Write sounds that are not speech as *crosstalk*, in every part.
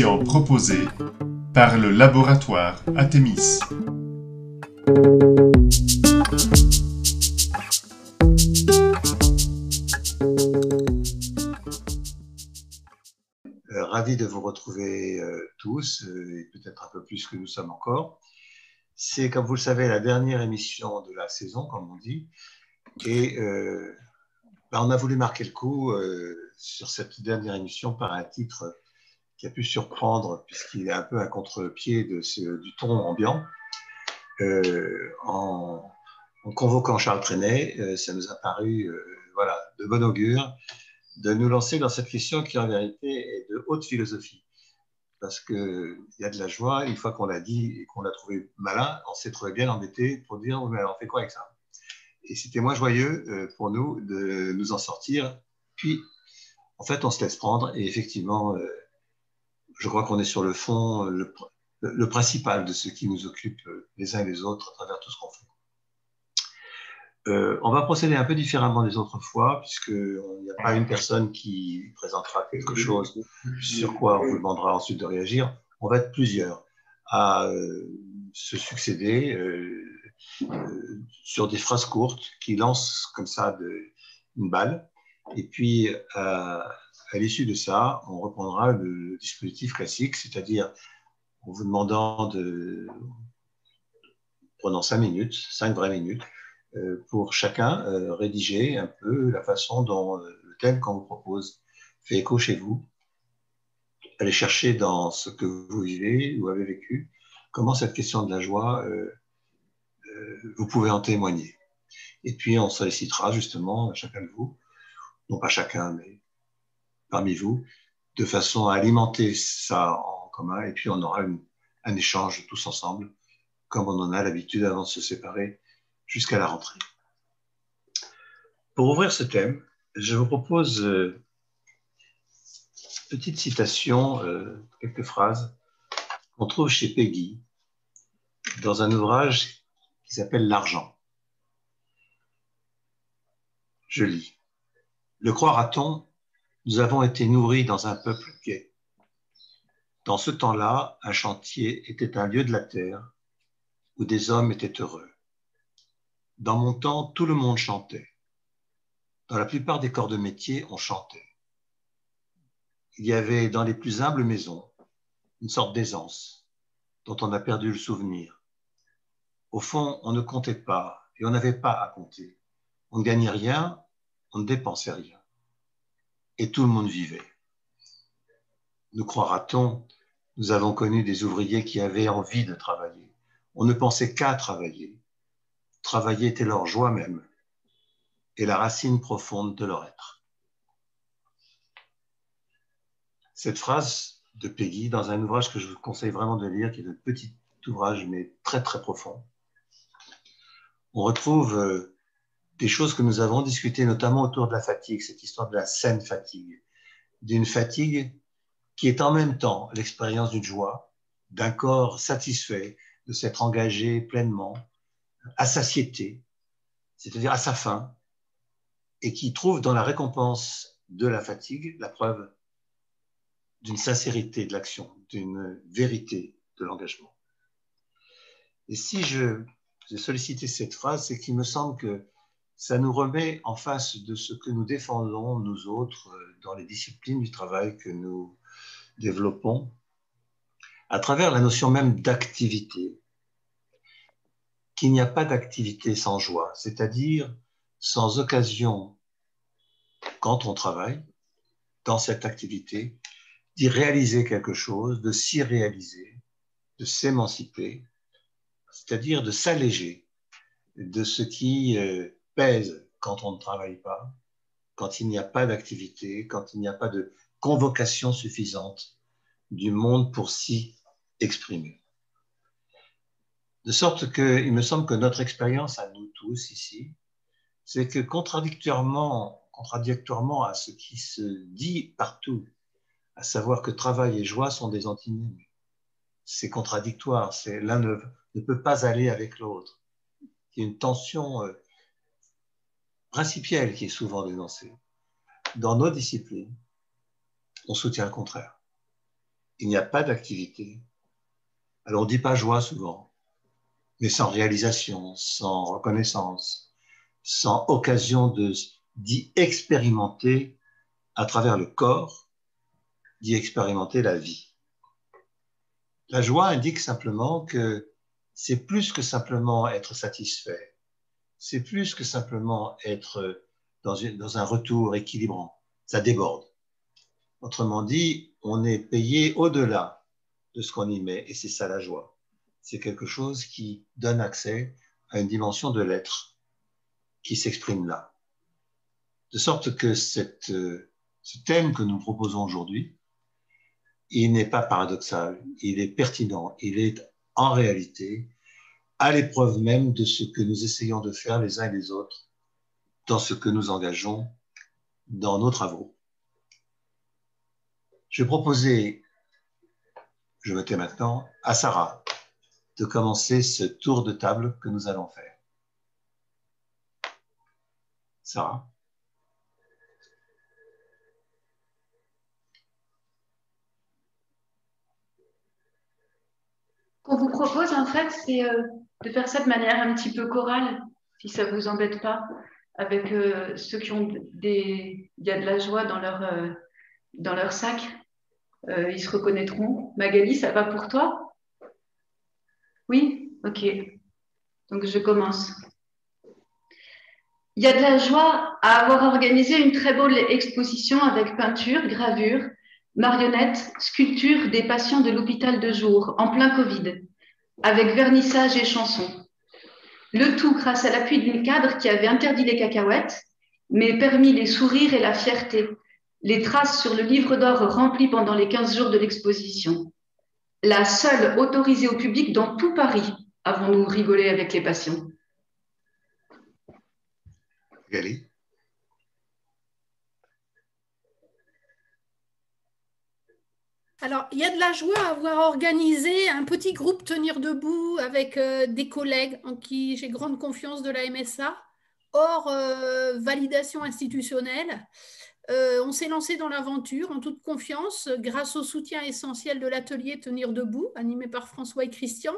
Proposée par le laboratoire Athémis. Euh, ravi de vous retrouver euh, tous, euh, et peut-être un peu plus que nous sommes encore. C'est, comme vous le savez, la dernière émission de la saison, comme on dit. Et ben, on a voulu marquer le coup sur cette dernière émission par un titre qui a pu surprendre, puisqu'il est un peu à contre-pied du ton ambiant. En, en, convoquant Charles Trenet, ça nous a paru voilà, de bon augure de nous lancer dans cette question qui en vérité est de haute philosophie. Parce qu'il y a de la joie, une fois qu'on l'a dit et qu'on l'a trouvé malin, on s'est trouvé bien embêté pour dire mais alors on fait quoi avec ça? Et c'était moins joyeux euh, pour nous de nous en sortir. Puis, en fait, on se laisse prendre et effectivement, euh, je crois qu'on est sur le fond, le, le, principal de ce qui nous occupe euh, les uns et les autres à travers tout ce qu'on fait. Euh, on va procéder un peu différemment des autres fois, puisqu'il n'y a pas une personne qui présentera quelque chose sur quoi on vous demandera ensuite de réagir. On va être plusieurs à euh, se succéder euh, sur des phrases courtes qui lancent comme ça de, une balle. Et puis, à l'issue de ça, on reprendra le dispositif classique, c'est-à-dire en vous demandant de, pendant cinq minutes, cinq vraies minutes, euh, pour chacun euh, rédiger un peu la façon dont euh, le thème qu'on vous propose fait écho chez vous. Allez chercher dans ce que vous vivez ou avez vécu, comment cette question de la joie, vous pouvez en témoigner. Et puis on sollicitera justement chacun de vous, non pas chacun, mais parmi vous, de façon à alimenter ça en commun, et puis on aura un échange tous ensemble, comme on en a l'habitude avant de se séparer jusqu'à la rentrée. Pour ouvrir ce thème, je vous propose une euh, petite citation, euh, quelques phrases qu'on trouve chez Peggy dans un ouvrage qui s'appelle L'argent. Je lis. Le croira-t-on, nous avons été nourris dans un peuple gai. Dans ce temps-là, un chantier était un lieu de la terre où des hommes étaient heureux. Dans mon temps, tout le monde chantait. Dans la plupart des corps de métier, on chantait. Il y avait dans les plus humbles maisons une sorte d'aisance dont on a perdu le souvenir. Au fond, on ne comptait pas et on n'avait pas à compter. On ne gagnait rien, on ne dépensait rien. Et tout le monde vivait. Nous croira-t-on, nous avons connu des ouvriers qui avaient envie de travailler. On ne pensait qu'à travailler. Travailler était leur joie même et la racine profonde de leur être. Cette phrase de Peggy, dans un ouvrage que je vous conseille vraiment de lire, qui est un petit ouvrage mais très très profond, on retrouve euh, des choses que nous avons discutées, notamment autour de la fatigue, cette histoire de la saine fatigue, d'une fatigue qui est en même temps l'expérience d'une joie, d'un corps satisfait de s'être engagé pleinement, à satiété, c'est-à-dire à sa fin, et qui trouve dans la récompense de la fatigue la preuve d'une sincérité de l'action, d'une vérité de l'engagement. Et si je, j'ai sollicité cette phrase, c'est qu'il me semble que ça nous remet en face de ce que nous défendons, nous autres, dans les disciplines du travail que nous développons, à travers la notion même d'activité, qu'il n'y a pas d'activité sans joie, c'est-à-dire sans occasion, quand on travaille, dans cette activité, d'y réaliser quelque chose, de s'y réaliser, de s'émanciper, c'est-à-dire de s'alléger de ce qui euh, pèse quand on ne travaille pas, quand il n'y a pas d'activité, quand il n'y a pas de convocation suffisante du monde pour s'y exprimer. De sorte qu'il me semble que notre expérience à nous tous ici, c'est que contradictoirement, contradictoirement à ce qui se dit partout, à savoir que travail et joie sont des antinomes, c'est contradictoire, l'un ne, ne, peut pas aller avec l'autre. Il y a une tension euh, principielle qui est souvent dénoncée. Dans nos disciplines, on soutient le contraire. il n'y a pas d'activité. Alors on ne dit pas joie souvent, mais sans réalisation, sans reconnaissance, sans occasion d'y expérimenter à travers le corps, d'y expérimenter la vie. La joie indique simplement que c'est plus que simplement être satisfait, c'est plus que simplement être dans, un retour équilibrant, ça déborde. Autrement dit, on est payé au-delà de ce qu'on y met, et c'est ça la joie. C'est quelque chose qui donne accès à une dimension de l'être qui s'exprime là. De sorte que ce thème que nous proposons aujourd'hui, il n'est pas paradoxal, il est pertinent, il est en réalité à l'épreuve même de ce que nous essayons de faire les uns et les autres dans ce que nous engageons dans nos travaux. Je vais proposer, je me tais maintenant, à Sarah de commencer ce tour de table que nous allons faire. Sarah qu'on vous propose, en fait, c'est euh, de faire ça de manière un petit peu chorale, si ça ne vous embête pas, avec euh, ceux qui ont des... Il y a de la joie dans leur, euh, dans leur sac. ils se reconnaîtront. Magali, ça va pour toi? Oui? Ok. Donc, je commence. Il y a de la joie à avoir organisé une très belle exposition avec peinture, gravure, marionnettes, sculptures des patients de l'hôpital de jour en plein Covid, avec vernissage et chansons. Le tout grâce à l'appui d'une cadre qui avait interdit les cacahuètes, mais permis les sourires et la fierté, les traces sur le livre d'or rempli pendant les 15 jours de l'exposition. La seule autorisée au public dans tout Paris, avons-nous rigolé avec les patients? Alors, il y a de la joie à avoir organisé un petit groupe Tenir debout avec euh, des collègues en qui j'ai grande confiance de la MSA, hors euh, validation institutionnelle. Euh, on s'est lancé dans l'aventure en toute confiance grâce au soutien essentiel de l'atelier Tenir debout, animé par François et Christian.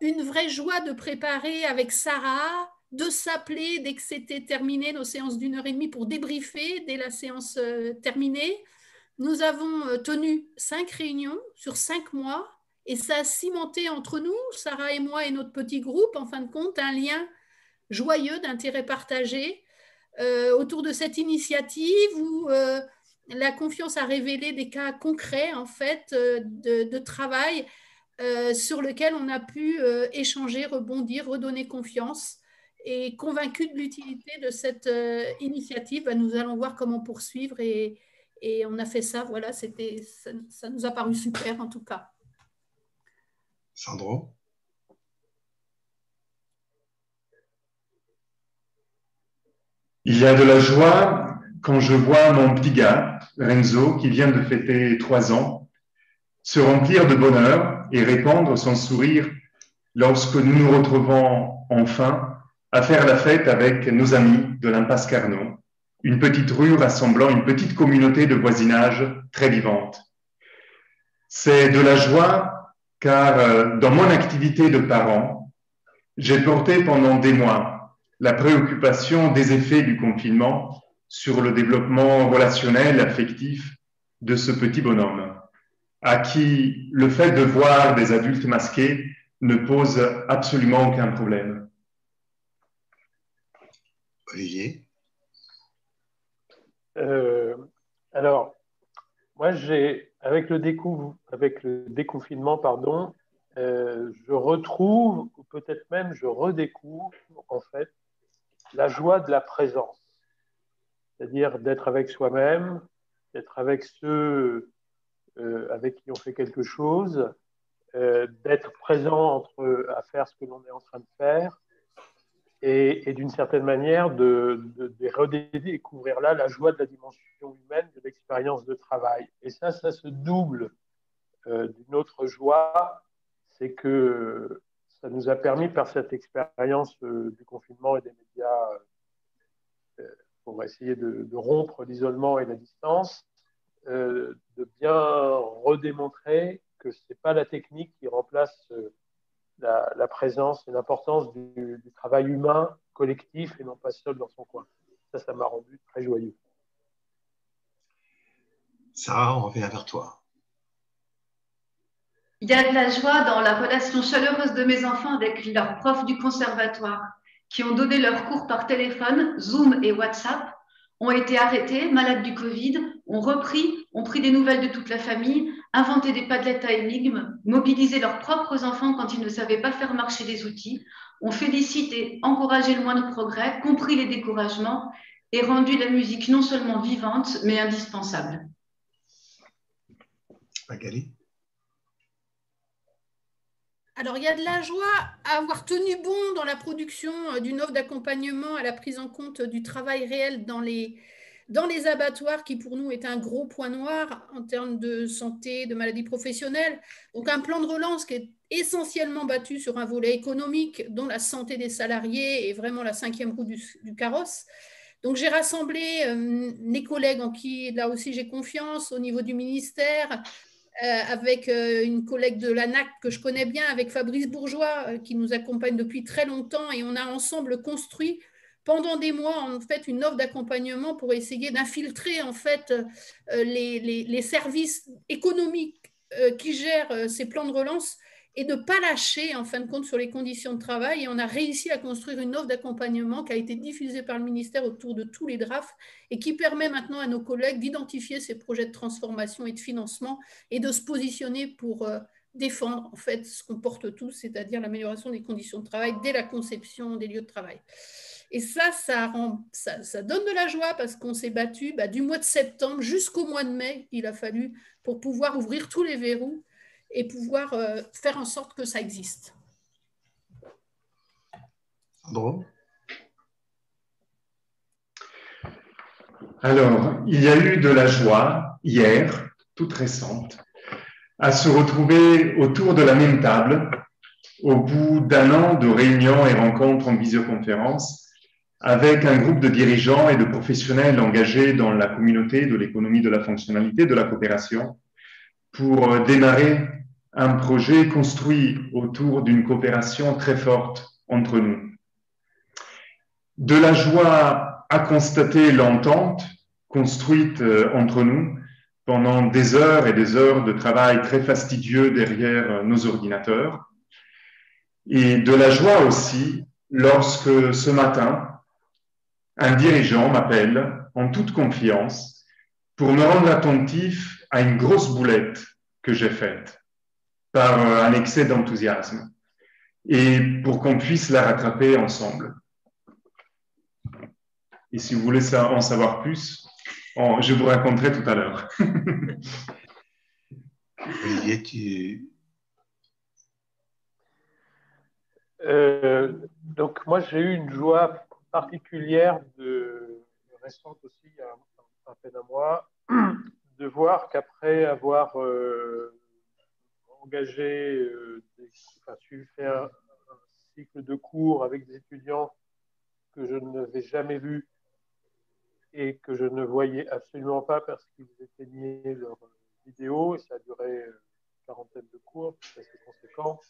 Une vraie joie de préparer avec Sarah, de s'appeler dès que c'était terminé nos séances d'une heure et demie pour débriefer dès la séance terminée nous avons euh, tenu cinq réunions sur cinq mois et ça a cimenté entre nous, Sarah et moi et notre petit groupe, en fin de compte, un lien joyeux d'intérêt partagé euh, autour de cette initiative où euh, la confiance a révélé des cas concrets en fait de, travail sur lequel on a pu échanger, rebondir, redonner confiance. Et convaincu de l'utilité de cette initiative, bah, nous allons voir comment poursuivre et, et on a fait ça, voilà, c'était, ça, nous a paru super en tout cas. Sandro? Il y a de la joie quand je vois mon petit gars, Renzo, qui vient de fêter trois ans, se remplir de bonheur et répandre son sourire lorsque nous nous retrouvons enfin à faire la fête avec nos amis de l'impasse Carnot une petite rue rassemblant une petite communauté de voisinage très vivante. C'est de la joie car euh, dans mon activité de parent, j'ai porté pendant des mois la préoccupation des effets du confinement sur le développement relationnel, affectif de ce petit bonhomme, à qui le fait de voir des adultes masqués ne pose absolument aucun problème. Olivier? Euh, alors, moi, j'ai, avec le, avec le déconfinement, pardon, euh, je retrouve, ou peut-être même je redécouvre, en fait, la joie de la présence. C'est-à-dire d'être avec soi-même, d'être avec ceux euh, avec qui on fait quelque chose, d'être présent entre, à faire ce que l'on est en train de faire, et, d'une certaine manière de, redécouvrir là la joie de la dimension humaine de l'expérience de travail. Et ça, ça se double euh, d'une autre joie, c'est que ça nous a permis par cette expérience euh, du confinement et des médias euh, pour essayer de, rompre l'isolement et la distance, de bien redémontrer que ce n'est pas la technique qui remplace la, présence et l'importance du, du, travail humain collectif et non pas seul dans son coin. Ça, ça m'a rendu très joyeux. Sarah, on revient vers toi. Il y a de la joie dans la relation chaleureuse de mes enfants avec leurs profs du conservatoire qui ont donné leurs cours par téléphone, Zoom et WhatsApp, ont été arrêtés, malades du Covid, ont repris, ont pris des nouvelles de toute la famille, inventé des padlettes à énigmes, mobilisé leurs propres enfants quand ils ne savaient pas faire marcher les outils, ont félicité, encouragé le moindre progrès, compris les découragements et rendu la musique non seulement vivante, mais indispensable. Magali alors, il y a de la joie à avoir tenu bon dans la production euh, d'une offre d'accompagnement à la prise en compte du travail réel dans les, dans les abattoirs, qui pour nous est un gros point noir en termes de santé, de maladies professionnelles. Donc, un plan de relance qui est essentiellement battu sur un volet économique, dont la santé des salariés est vraiment la cinquième roue du, carrosse. Donc, j'ai rassemblé euh, mes collègues en qui, là aussi, j'ai confiance au niveau du ministère, euh, avec euh, une collègue de l'ANAC que je connais bien, avec Fabrice Bourgeois, qui nous accompagne depuis très longtemps, et on a ensemble construit pendant des mois en fait une offre d'accompagnement pour essayer d'infiltrer en fait les, les, services économiques qui gèrent ces plans de relance et ne pas lâcher en fin de compte sur les conditions de travail. Et on a réussi à construire une offre d'accompagnement qui a été diffusée par le ministère autour de tous les drafts et qui permet maintenant à nos collègues d'identifier ces projets de transformation et de financement et de se positionner pour euh, défendre en fait ce qu'on porte tous, c'est-à-dire l'amélioration des conditions de travail dès la conception des lieux de travail. Et ça, ça, rend, ça, ça donne de la joie parce qu'on s'est battu bah, du mois de septembre jusqu'au mois de mai, il a fallu pour pouvoir ouvrir tous les verrous et pouvoir euh, faire en sorte que ça existe. Bon. Alors, il y a eu de la joie hier, toute récente, à se retrouver autour de la même table au bout d'un an de réunions et rencontres en visioconférence avec un groupe de dirigeants et de professionnels engagés dans la communauté de l'économie de la fonctionnalité, de la coopération, pour démarrer un projet construit autour d'une coopération très forte entre nous. De la joie à constater l'entente construite euh, entre nous pendant des heures et des heures de travail très fastidieux derrière euh, nos ordinateurs. Et de la joie aussi lorsque ce matin, un dirigeant m'appelle en toute confiance pour me rendre attentif à une grosse boulette que j'ai faite par euh, un excès d'enthousiasme et pour qu'on puisse la rattraper ensemble. Et si vous voulez en savoir plus, je vous raconterai tout à l'heure. Olivier, tu... Euh, donc moi j'ai eu une joie particulière de récente aussi un peu d'un mois *clears throat* de voir qu'après avoir euh, engagé, euh, enfin, faire un, cycle de cours avec des étudiants que je n'avais jamais vus et que je ne voyais absolument pas parce qu'ils éteignaient leurs vidéos et ça a duré une quarantaine de cours, c'est assez conséquent,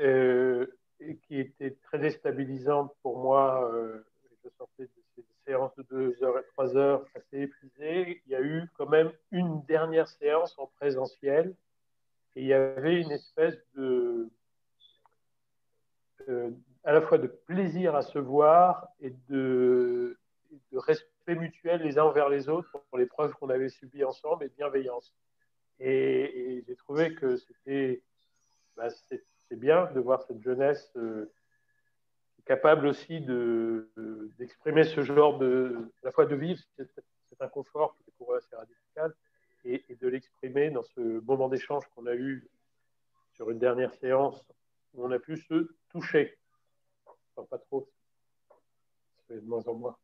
euh, et qui était très déstabilisante pour moi. Euh, je sortais de ces séances de 2 heures et 3 heures assez épuisées. Il y a eu quand même une dernière séance en présentiel et il y avait une espèce de, euh, à la fois de plaisir à se voir et de, de, respect mutuel les uns envers les autres pour les preuves qu'on avait subies ensemble et de bienveillance. Et, j'ai trouvé que c'était bah, bien de voir cette jeunesse euh, capable aussi d'exprimer ce genre de, à la fois de vivre cet inconfort qui est pour eux assez radical et, de l'exprimer dans ce moment d'échange qu'on a eu sur une dernière séance où on a pu se toucher. Enfin, pas trop, c'est de moins en moins.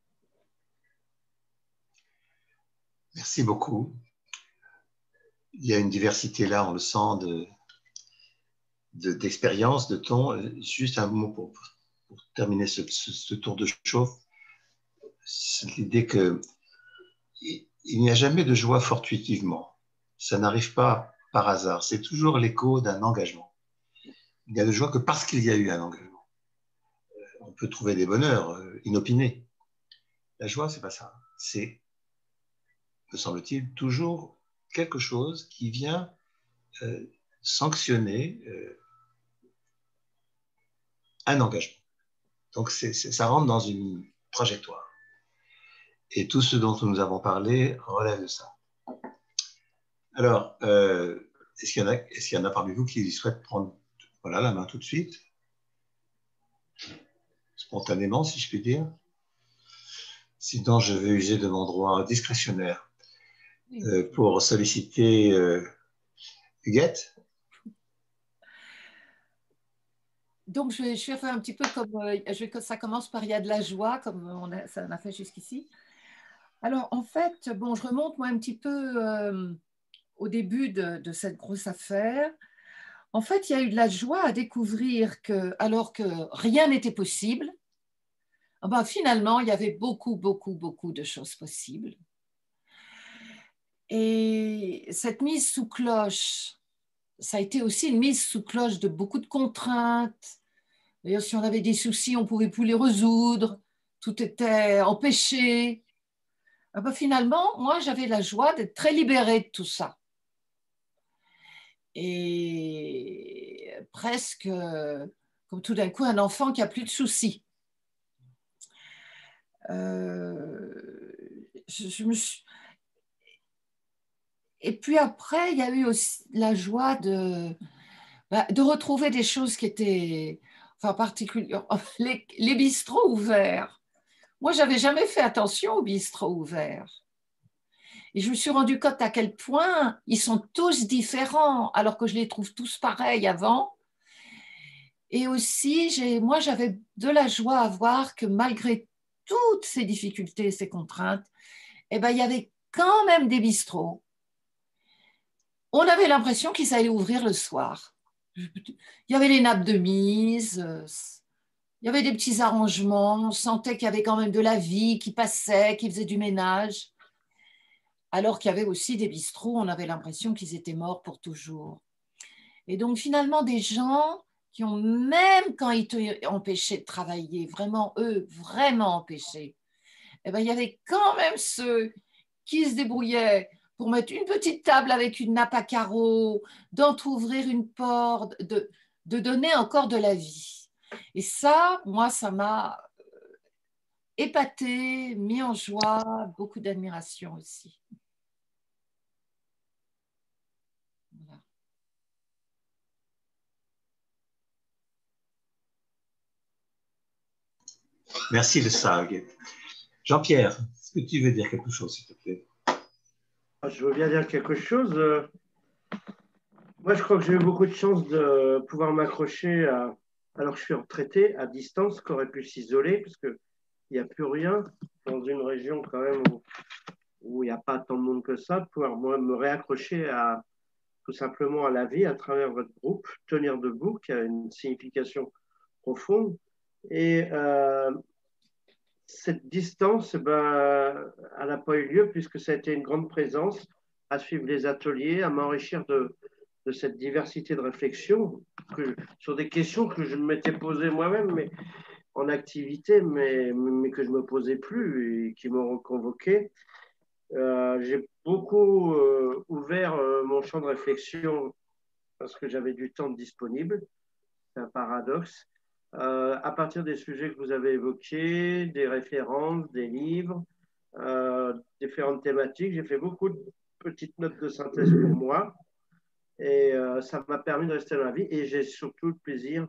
Merci beaucoup. Il y a une diversité là, on le sent, de, d'expérience, de, ton. Juste un mot pour, terminer ce, tour de chauffe. C'est l'idée que il n'y a jamais de joie fortuitement. ça n'arrive pas par hasard. C'est toujours l'écho d'un engagement. Il n'y a de joie que parce qu'il y a eu un engagement. Euh, on peut trouver des bonheurs euh, inopinés. La joie, c'est pas ça. C'est, me semble-t-il, toujours quelque chose qui vient euh, sanctionner un engagement. Donc ça rentre dans une trajectoire. Et tout ce dont nous avons parlé relève de ça. Alors, euh, est-ce qu'il y, en a parmi vous qui souhaitent prendre voilà, la main tout de suite? Spontanément, si je puis dire. Sinon, je vais user de mon droit discrétionnaire euh, pour solliciter euh, Huguette. Donc, je vais, faire un petit peu comme je ça commence par il y a de la joie, comme on a fait jusqu'ici. Alors, en fait, bon, je remonte moi un petit peu au début de, cette grosse affaire, en fait, il y a eu de la joie à découvrir que, alors que rien n'était possible, ah ben, finalement, il y avait beaucoup, beaucoup, beaucoup de choses possibles. Et cette mise sous cloche, ça a été aussi une mise sous cloche de beaucoup de contraintes. D'ailleurs, si on avait des soucis, on ne pouvait plus les résoudre. Tout était empêché. Ah ben, finalement, moi, j'avais la joie d'être très libérée de tout ça et presque comme tout d'un coup un enfant qui a plus de soucis. Euh, je, me Et puis après, il y a eu aussi la joie de, bah, de retrouver des choses qui étaient, enfin particulièrement, les, les bistrots ouverts. Moi, j'avais jamais fait attention aux bistrots ouverts. Et je me suis rendu compte à quel point ils sont tous différents, alors que je les trouve tous pareils avant. Et aussi, moi, j'avais de la joie à voir que malgré toutes ces difficultés, ces contraintes, eh ben, il y avait quand même des bistrots. On avait l'impression qu'ils allaient ouvrir le soir. Il y avait les nappes de mise, il y avait des petits arrangements, on sentait qu'il y avait quand même de la vie qui passait, qui faisait du ménage alors qu'il y avait aussi des bistrots, on avait l'impression qu'ils étaient morts pour toujours. Et donc finalement, des gens qui ont, même quand ils étaient empêchés de travailler, vraiment eux, vraiment empêchés, eh ben, il y avait quand même ceux qui se débrouillaient pour mettre une petite table avec une nappe à carreaux, d'entrouvrir une porte, de, donner encore de la vie. Et ça, moi, ça m'a euh, épaté, mis en joie, beaucoup d'admiration aussi. Merci de ça, Jean-Pierre, est-ce que tu veux dire quelque chose, s'il te plaît? Je veux bien dire quelque chose. Moi, je crois que j'ai eu beaucoup de chance de pouvoir m'accrocher à, alors que je suis retraité, à distance, qui aurait pu s'isoler, parce qu'il n'y a plus rien dans une région quand même où il n'y a pas tant de monde que ça, pouvoir moi, me réaccrocher à tout simplement à la vie à travers votre groupe, Tenir debout, qui a une signification profonde. Et euh, cette distance, ben, elle n'a pas eu lieu puisque ça a été une grande présence à suivre les ateliers, à m'enrichir de, cette diversité de réflexion sur des questions que je m'étais posées moi-même, mais en activité, mais, que je ne me posais plus et qui m'ont convoqué. Euh, j'ai beaucoup euh, ouvert euh, mon champ de réflexion parce que j'avais du temps disponible. C'est un paradoxe. Euh, à partir des sujets que vous avez évoqués, des références, des livres, euh, différentes thématiques. J'ai fait beaucoup de petites notes de synthèse pour moi et euh, ça m'a permis de rester dans la vie et j'ai surtout le plaisir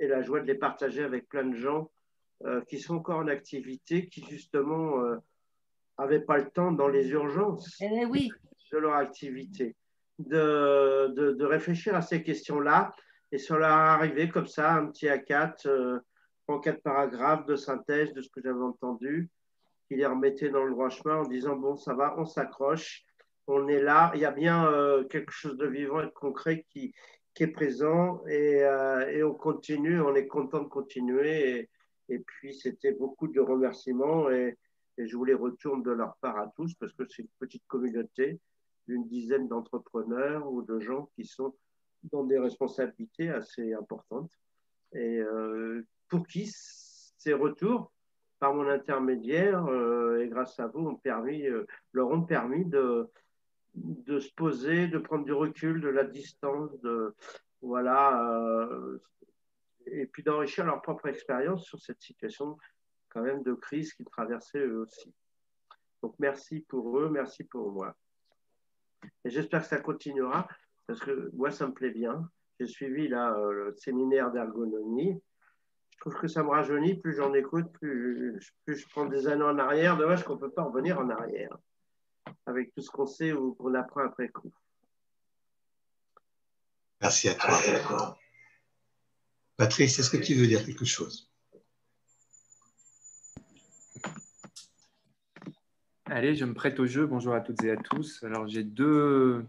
et la joie de les partager avec plein de gens qui sont encore en activité, qui justement n'avaient pas le temps dans les urgences eh oui. de leur activité de, de, de réfléchir à ces questions-là et ça leur arrivé comme ça, un petit A4, euh, en quatre paragraphes de synthèse de ce que j'avais entendu, qui les remettait dans le droit chemin en disant Bon, ça va, on s'accroche, on est là, il y a bien euh, quelque chose de vivant et de concret qui, est présent et, euh, et, on continue, on est content de continuer. Et, et puis, c'était beaucoup de remerciements et, et, je vous les retourne de leur part à tous parce que c'est une petite communauté. d'une dizaine d'entrepreneurs ou de gens qui sont dans des responsabilités assez importantes et euh, pour qui ces retours, par mon intermédiaire et grâce à vous, permis, leur ont permis de, se poser, de prendre du recul, de la distance, voilà, et puis d'enrichir leur propre expérience sur cette situation quand même de crise qu'ils traversaient eux aussi. Donc merci pour eux, merci pour moi. Et j'espère que ça continuera, parce que moi, ça me plaît bien. J'ai suivi là, euh, le séminaire d'ergonomie. Je trouve que ça me rajeunit, plus j'en écoute, plus, plus, je prends des années en arrière. Dommage qu'on ne peut pas revenir en arrière avec tout ce qu'on sait ou qu'on apprend après coup. Merci à toi. Patrice, est-ce que tu veux dire quelque chose? Allez, je me prête au jeu. Bonjour à toutes et à tous. Alors, j'ai deux,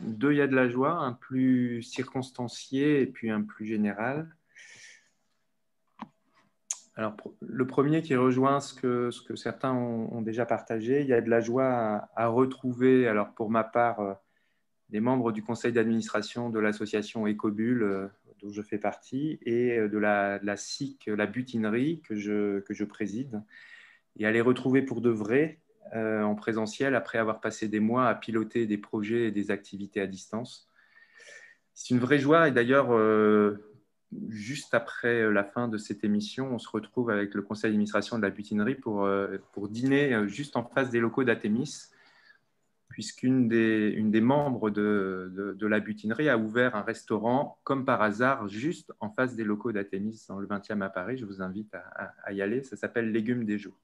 deux Il y a de la joie, un plus circonstancié et puis un plus général. Alors, le premier qui rejoint ce que, ce que certains ont, déjà partagé, il y a de la joie à, retrouver, alors pour ma part, euh, des membres du conseil d'administration de l'association Ecobule, euh, dont je fais partie, et euh, de la, la SIC, la butinerie, que je, que je préside, et à les retrouver pour de vrai en présentiel après avoir passé des mois à piloter des projets et des activités à distance. C'est une vraie joie, et d'ailleurs, juste après euh, la fin de cette émission, on se retrouve avec le conseil d'administration de la butinerie pour, euh, pour dîner euh, juste en face des locaux d'Athémis, puisqu'une des, une des membres de, de, la butinerie a ouvert un restaurant, comme par hasard, juste en face des locaux d'Athémis, dans le 20e à Paris. Je vous invite à, à y aller. Ça s'appelle Légumes des jours.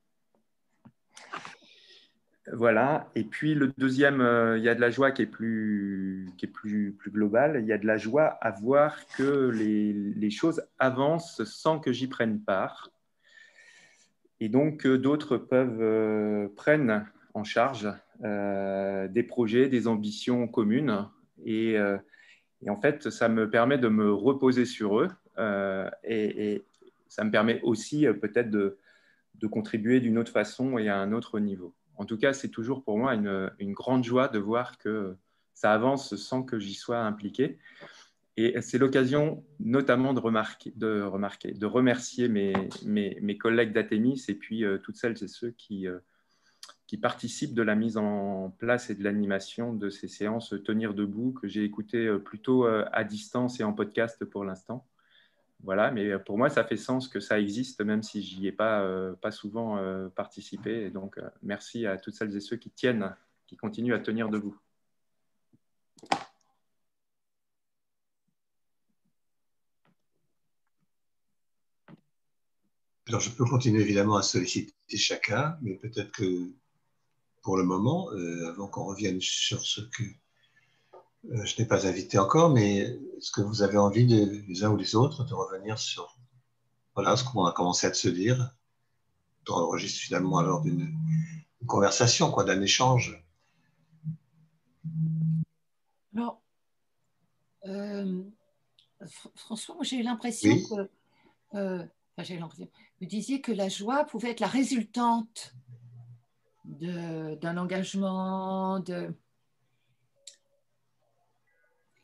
Voilà. Et puis le deuxième, euh, il y a de la joie qui est plus, qui plus, globale. Il y a de la joie à voir que les, choses avancent sans que j'y prenne part. Et donc d'autres peuvent euh, prennent en charge euh, des projets, des ambitions communes. Et, en fait, ça me permet de me reposer sur eux. Et, et, ça me permet aussi peut-être de, de contribuer d'une autre façon et à un autre niveau en tout cas, c'est toujours pour moi une, grande joie de voir que ça avance sans que j'y sois impliqué. Et c'est l'occasion notamment de remarquer, de, remercier mes, collègues d'Athémis et puis euh, toutes celles et ceux qui, euh, qui participent de la mise en place et de l'animation de ces séances Tenir debout que j'ai écoutées euh, plutôt à distance et en podcast pour l'instant voilà, mais pour moi, ça fait sens que ça existe, même si j'y ai pas, euh, pas souvent euh, participé. Et donc, euh, merci à toutes celles et ceux qui tiennent, qui continuent à tenir debout. Alors, je peux continuer évidemment à solliciter chacun, mais peut-être que pour le moment, avant qu'on revienne sur ce que euh, je n'ai pas invité encore, mais est-ce que vous avez envie, les uns ou les autres, de revenir sur voilà, ce qu'on a commencé à se dire dans le registre finalement alors d'une conversation, quoi, d'un échange? Alors, euh, François, j'ai eu l'impression que. Euh, enfin, j'ai l'impression. Vous disiez que la joie pouvait être la résultante d'un engagement, de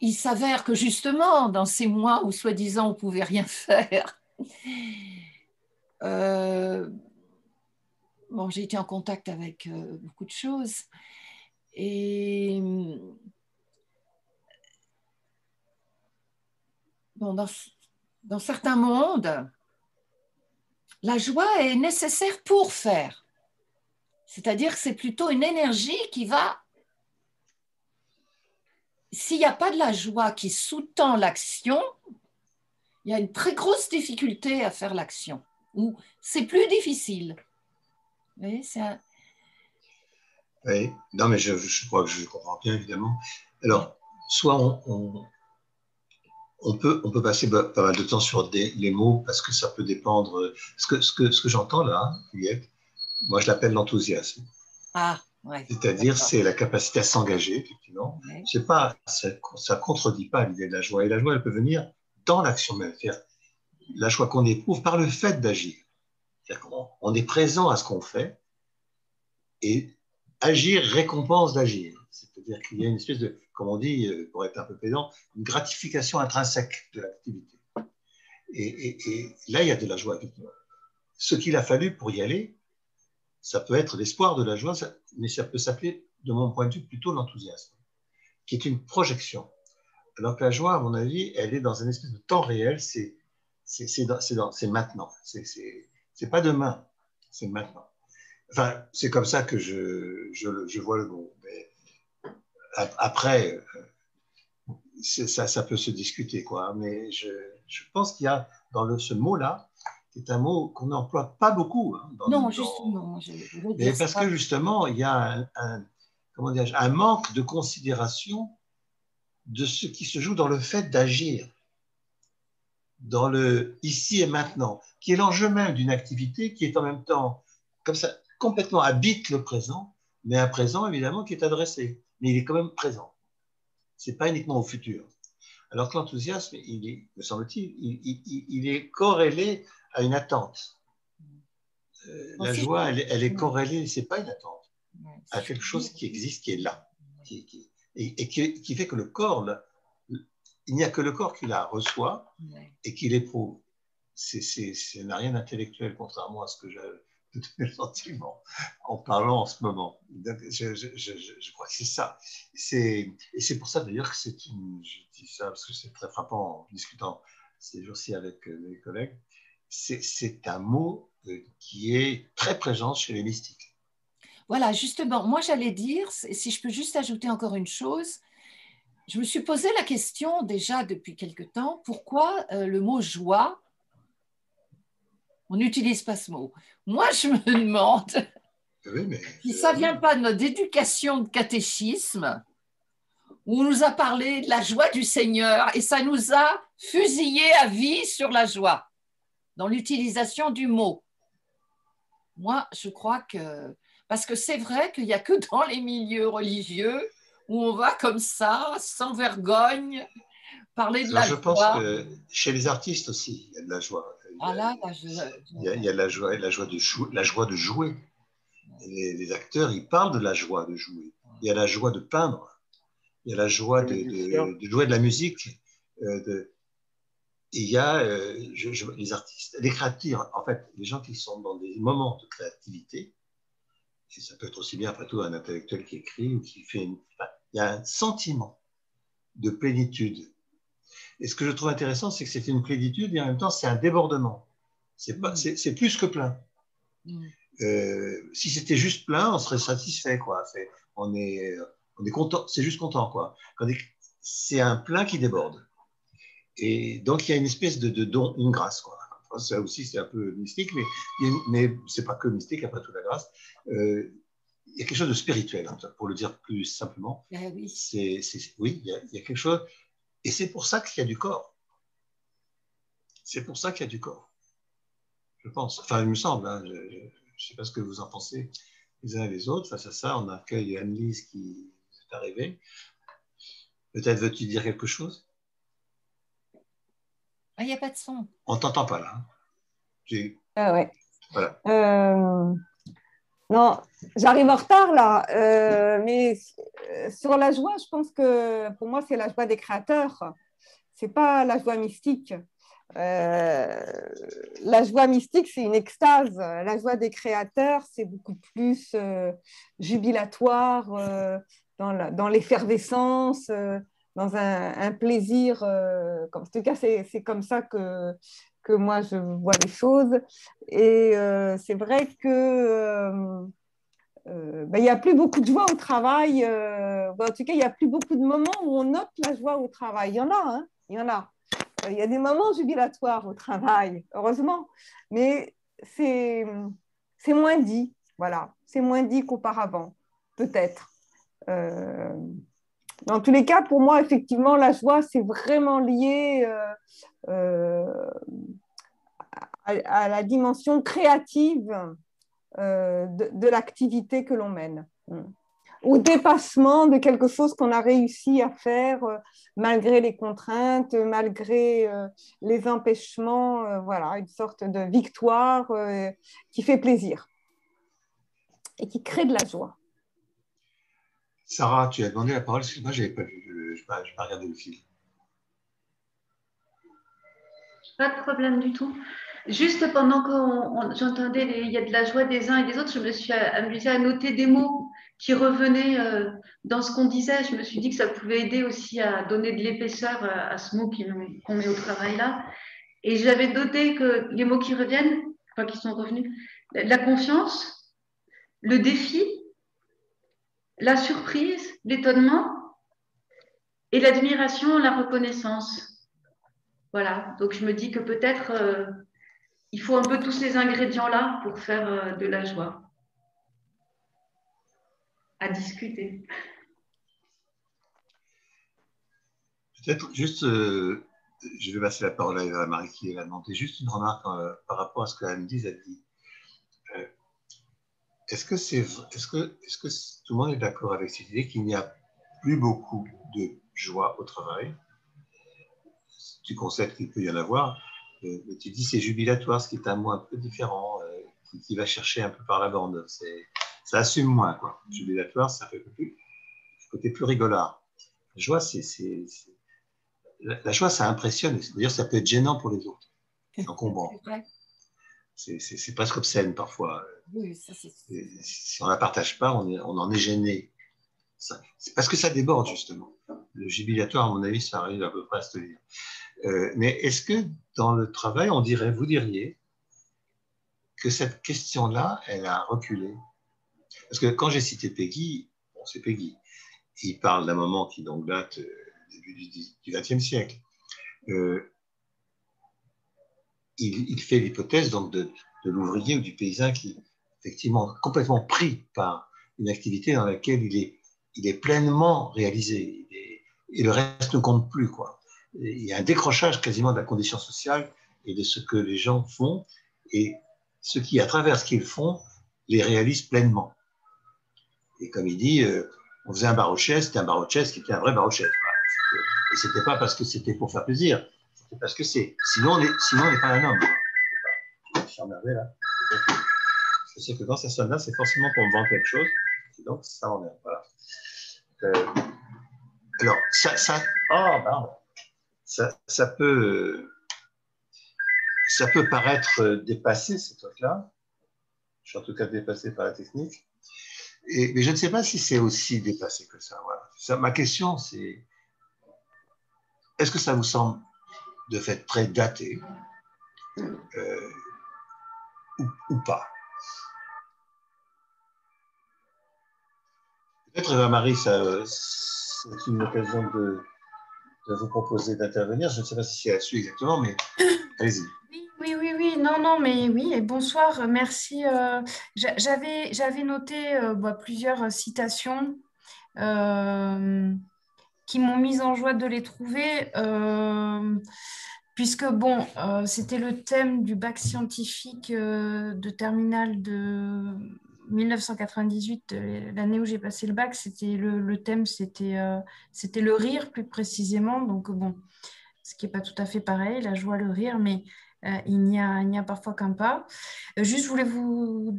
il s'avère que justement, dans ces mois où soi-disant on ne pouvait rien *laughs* faire, euh, bon, j'ai été en contact avec euh, beaucoup de choses. Et bon, dans, dans certains mondes, la joie est nécessaire pour faire. C'est-à-dire que c'est plutôt une énergie qui va s'il n'y a pas de la joie qui sous-tend l'action, il y a une très grosse difficulté à faire l'action, ou c'est plus difficile. Oui, oui, non, mais je, crois que je comprends bien, évidemment. Alors, soit on, on, peut, on peut passer pas mal de temps sur des, les mots parce que ça peut dépendre. Ce que, ce que, ce que j'entends là, Juliette, moi je l'appelle l'enthousiasme. Ah. C'est-à-dire, c'est la capacité à s'engager, effectivement. C'est pas, ça ne contredit pas l'idée de la joie. Et la joie, elle peut venir dans l'action même. La joie qu'on éprouve par le fait d'agir. On est présent à ce qu'on fait et agir récompense d'agir. C'est-à-dire qu'il y a une espèce de, comme on dit, euh, pour être un peu pédant, une gratification intrinsèque de l'activité. Et, là, il y a de la joie, Ce qu'il a fallu pour y aller, ça peut être l'espoir de la joie, mais ça peut s'appeler, de mon point de vue, plutôt l'enthousiasme, qui est une projection. Alors que la joie, à mon avis, elle est dans une espèce de temps réel, c'est maintenant, c'est pas demain, c'est maintenant. Enfin, c'est comme ça que je, vois le mot. Après, euh, ça, peut se discuter, quoi. Mais je, pense qu'il y a dans ce mot-là, qui est un mot qu'on n'emploie pas beaucoup. Hein, non, justement. mais parce que justement, il y a un, comment un manque de considération de ce qui se joue dans le fait d'agir, dans le ici et maintenant, qui est l'enjeu même d'une activité qui est en même temps, comme ça, complètement habite le présent, mais un présent évidemment qui est adressé, mais il est quand même présent. C'est pas uniquement au futur. Alors que l'enthousiasme, il est, me semble-t-il, il, est corrélé à une attente. Euh, la joie, elle, est corrélée, c'est pas une attente, à quelque chose qui existe, qui est là, et, qui, fait que le corps, il n'y a que le corps qui la reçoit et qui l'éprouve. Ça n'a rien d'intellectuel, contrairement à ce que j'ai le *laughs* sentiment en parlant en ce moment. Je, crois que c'est ça. Et c'est pour ça d'ailleurs que c'est une. Je dis ça parce que c'est très frappant en discutant ces jours-ci avec euh, mes collègues. C'est, un mot euh, qui est très présent chez les mystiques. Voilà, justement, moi j'allais dire, si je peux juste ajouter encore une chose, je me suis posé la question déjà depuis quelque temps, pourquoi euh, le mot joie on n'utilise pas ce mot? Moi, je me demande si ça ne vient pas de notre éducation de catéchisme, où on nous a parlé de la joie du Seigneur et ça nous a fusillé à vie sur la joie, dans l'utilisation du mot. Moi, je crois que... Parce que c'est vrai qu'il n'y a que dans les milieux religieux où on va comme ça, sans vergogne, parler de la joie. Je pense que chez les artistes aussi, il y a de la joie. Ah il, y a, la joie, la joie de jouer, la joie de jouer. Les, acteurs, ils parlent de la joie de jouer. Il y a la joie de peindre. Il y a la joie de, jouer de la musique. Euh, il y a euh, les artistes, les créateurs, en fait, les gens qui sont dans des moments de créativité. Et ça peut être aussi bien, après tout, un intellectuel qui écrit ou qui fait une. il y a un sentiment de plénitude, et ce que je trouve intéressant, c'est que c'est une plénitude et en même temps, c'est un débordement. C'est mm. plus que plein. Mm. Euh, si c'était juste plein, on serait satisfait, quoi. on est, on est content, c'est juste content, quoi. C'est un plein qui déborde. Et donc, il y a une espèce de, don, une grâce, quoi. ça aussi, c'est un peu mystique, mais, mais c'est pas que mystique, après tout, la grâce. Euh, il y a quelque chose de spirituel, hein, pour le dire plus simplement. Ah oui. C'est, oui, il y, a, il y, a, quelque chose. Et c'est pour ça qu'il y a du corps. C'est pour ça qu'il y a du corps. Je pense. Enfin, il me semble. Hein, je ne sais pas ce que vous en pensez les uns et les autres. Face à ça, on accueille Anne-Lise qui est arrivée. Peut-être veux-tu dire quelque chose? Ah, il n'y a pas de son. On ne t'entend pas là. Hein. Ah ouais. Voilà. Euh, non, j'arrive en retard là, euh, mais euh, sur la joie, je pense que pour moi, c'est la joie des créateurs. C'est pas la joie mystique. Euh, la joie mystique, c'est une extase. La joie des créateurs, c'est beaucoup plus jubilatoire, dans l'effervescence, dans un, plaisir. en tout cas, c'est comme ça que, que moi je vois les choses. Et euh, c'est vrai que euh, euh, ben, il n'y a plus beaucoup de joie au travail. Ben, en tout cas, il n'y a plus beaucoup de moments où on note la joie au travail. Il y en a, hein il y en a. Il y a des moments jubilatoires au travail, heureusement, mais c'est moins dit. Voilà, c'est moins dit qu'auparavant, peut-être. Dans tous les cas, pour moi, effectivement, la joie, c'est vraiment lié euh, à, la dimension créative euh, de, l'activité que l'on mène au dépassement de quelque chose qu'on a réussi à faire euh, malgré les contraintes, malgré les empêchements, voilà, une sorte de victoire qui fait plaisir et qui crée de la joie. Sarah, tu as demandé la parole, moi je n'avais pas vu, je n'ai pas, regardé le film. Pas de problème du tout. Juste pendant que j'entendais il y a de la joie des uns et des autres, je me suis amusée à noter des mots qui revenaient euh, dans ce qu'on disait. Je me suis dit que ça pouvait aider aussi à donner de l'épaisseur à ce mot qu'on met au travail là. Et j'avais noté que les mots qui reviennent, enfin qui sont revenus, la confiance, le défi, la surprise, l'étonnement et l'admiration, la reconnaissance. Voilà, donc je me dis que peut-être euh, il faut un peu tous ces ingrédients-là pour faire euh, de la joie. À discuter. Peut-être juste, euh, je vais passer la parole à Marie qui va demander juste une remarque par rapport à ce que Anne-Lise a dit. Est-ce que, tout le monde est d'accord avec cette idée qu'il n'y a plus beaucoup de joie au travail? Tu constates qu'il peut y en avoir, euh, mais tu dis c'est jubilatoire, ce qui est un mot un peu différent, euh, qui, va chercher un peu par la bande. Ça assume moins. Quoi. Jubilatoire, ça fait plus, côté plus rigolard. La joie, c'est, c'est, la, joie, ça impressionne. D'ailleurs, ça peut être gênant pour les autres. C'est encombrant. C'est presque obscène parfois. Si on ne la partage pas, on, on en est gêné. C'est parce que ça déborde, justement. Le jubilatoire, à mon avis, ça arrive à peu près à se dire. Euh, mais est-ce que dans le travail, on dirait, vous diriez que cette question-là, elle a reculé? Parce que quand j'ai cité Peggy, bon, c'est Peggy, il parle d'un moment qui donc date euh, du début du XXe siècle. Euh, il, fait l'hypothèse donc de, l'ouvrier ou du paysan qui effectivement complètement pris par une activité dans laquelle il est, pleinement réalisé et le reste ne compte plus. Quoi. il y a un décrochage quasiment de la condition sociale et de ce que les gens font et ce qui, à travers ce qu'ils font, les réalise pleinement. Et comme il dit, euh, on faisait un barochet, c'était un barochet qui était un vrai barochet. Et c'était pas parce que c'était pour faire plaisir, parce que c'est. Sinon, on n'est pas un homme. Je suis emmerdé là. Je sais que quand ça sonne là, c'est forcément pour me vendre quelque chose. donc, ça m'emmerde. Voilà. Euh, alors, ça. ça oh, pardon. Ça, ça, peut. Ça peut paraître dépassé, ces trucs-là. Je suis en tout cas dépassé par la technique. Et, mais je ne sais pas si c'est aussi dépassé que ça. Voilà. ça ma question, c'est est-ce que ça vous semble de fait très daté euh, ou, pas. Peut-être, Eva-Marie, c'est une occasion de, vous proposer d'intervenir. Je ne sais pas si c'est là-dessus exactement, mais *coughs* allez-y. Oui, oui, oui, non, non, mais oui, et bonsoir, merci. Euh, j'avais, j'avais noté euh, bah, plusieurs citations qui m'ont mise en joie de les trouver, euh, puisque bon, euh, c'était le thème du bac scientifique euh, de terminale de 1998, l'année où j'ai passé le bac, c'était le, thème, c'était c'était le rire plus précisément. Donc bon, ce qui n'est pas tout à fait pareil, la joie, le rire, mais il n'y a, a, parfois qu'un pas. juste, je voulais vous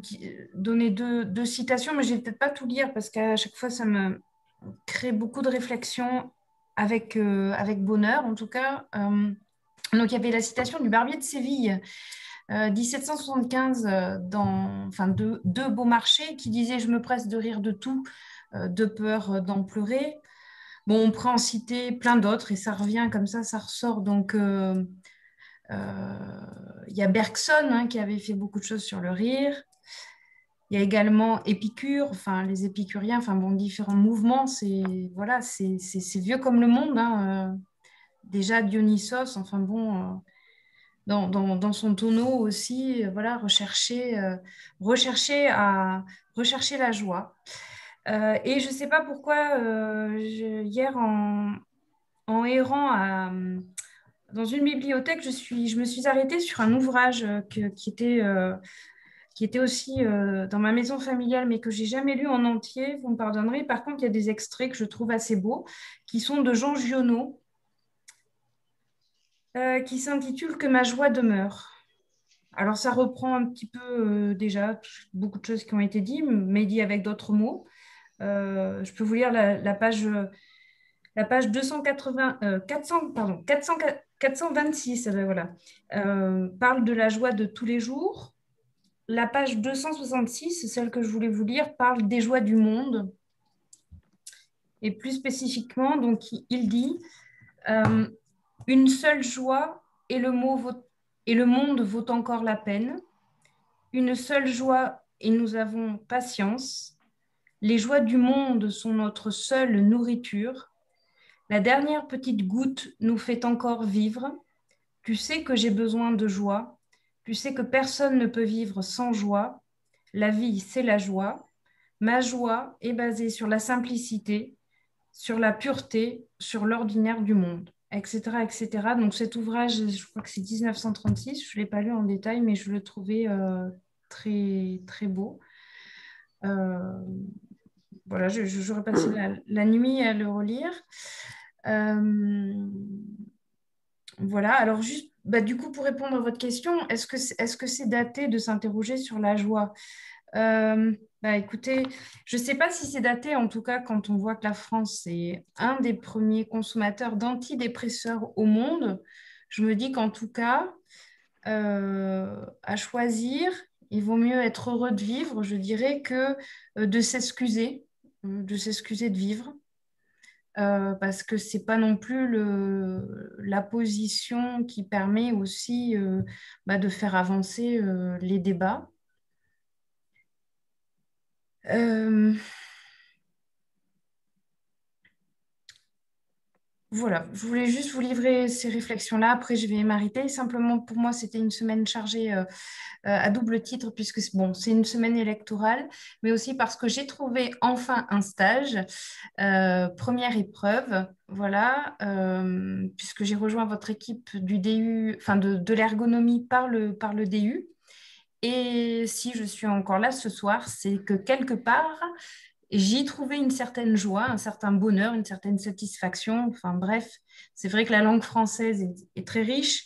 donner deux, deux citations, mais je ne vais peut-être pas tout lire parce qu'à chaque fois, ça me, crée beaucoup de réflexions avec, euh, avec bonheur, en tout cas. Euh, donc, il y avait la citation du Barbier de Séville, 1775, euh, dans enfin, deux beaux marchés, qui disait Je me presse de rire de tout, de peur d'en pleurer. Bon, on pourrait en citer plein d'autres et ça revient comme ça, ça ressort. Donc, il y a Bergson hein, qui avait fait beaucoup de choses sur le rire. Il y a également Épicure, enfin les épicuriens, enfin bon, différents mouvements, c'est voilà, vieux comme le monde. Hein, euh. déjà Dionysos, enfin bon, euh, dans, dans, son tonneau aussi, euh, voilà, rechercher, rechercher, à, rechercher la joie. et je ne sais pas pourquoi, hier en, en errant dans une bibliothèque, je, suis, je me suis arrêtée sur un ouvrage qui était qui était aussi euh, dans ma maison familiale, mais que j'ai jamais lu en entier, vous me pardonnerez. Par contre, il y a des extraits que je trouve assez beaux, qui sont de Jean Giono, euh, qui s'intitule Que ma joie demeure. Alors, ça reprend un petit peu euh, déjà beaucoup de choses qui ont été dites, mais dit avec d'autres mots. je peux vous lire la, page, la page 280, 400, pardon, 400, 426, voilà, parle de la joie de tous les jours. La page 266, celle que je voulais vous lire, parle des joies du monde. Et plus spécifiquement, donc, il dit une seule joie et le, mot et le monde vaut encore la peine. Une seule joie et nous avons patience. Les joies du monde sont notre seule nourriture. La dernière petite goutte nous fait encore vivre. Tu sais que j'ai besoin de joie. Tu sais que personne ne peut vivre sans joie. La vie, c'est la joie. Ma joie est basée sur la simplicité, sur la pureté, sur l'ordinaire du monde etc., etc. Donc cet ouvrage, je crois que c'est 1936, je ne l'ai pas lu en détail, mais je le trouvais euh, très, très beau. Euh, voilà, j'aurais passé la, nuit à le relire. Euh, voilà, alors juste, bah, du coup, pour répondre à votre question, est-ce que c'est -ce c'est daté de s'interroger sur la joie? Bah, écoutez, je ne sais pas si c'est daté, en tout cas, quand on voit que la France est un des premiers consommateurs d'antidépresseurs au monde, je me dis qu'en tout cas, euh, à choisir, il vaut mieux être heureux de vivre, je dirais, que euh, de s'excuser, euh, de s'excuser de vivre. Parce que ce n'est pas non plus la position qui permet aussi bah, de faire avancer les débats. Voilà, je voulais juste vous livrer ces réflexions-là. Après, je vais m'arrêter. Simplement, pour moi, c'était une semaine chargée euh, euh, à double titre, puisque bon, c'est une semaine électorale, mais aussi parce que j'ai trouvé enfin un stage, première épreuve, voilà, puisque j'ai rejoint votre équipe du DU, enfin de, de l'ergonomie par le, par le DU. Et si je suis encore là ce soir, c'est que quelque part, j'y trouvais une certaine joie, un certain bonheur, une certaine satisfaction. Enfin bref, c'est vrai que la langue française est, très riche.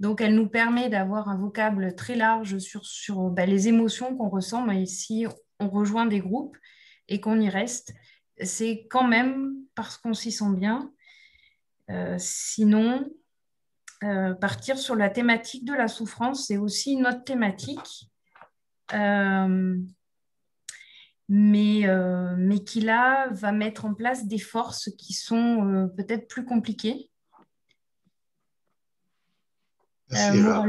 Donc, elle nous permet d'avoir un vocable très large sur, sur bah, les émotions qu'on ressent. Mais si on rejoint des groupes et qu'on y reste, c'est quand même parce qu'on s'y sent bien. Euh, sinon, euh, partir sur la thématique de la souffrance, c'est aussi notre thématique, euh, mais, euh, mais qui là va mettre en place des forces qui sont peut-être plus compliquées. Merci Eva.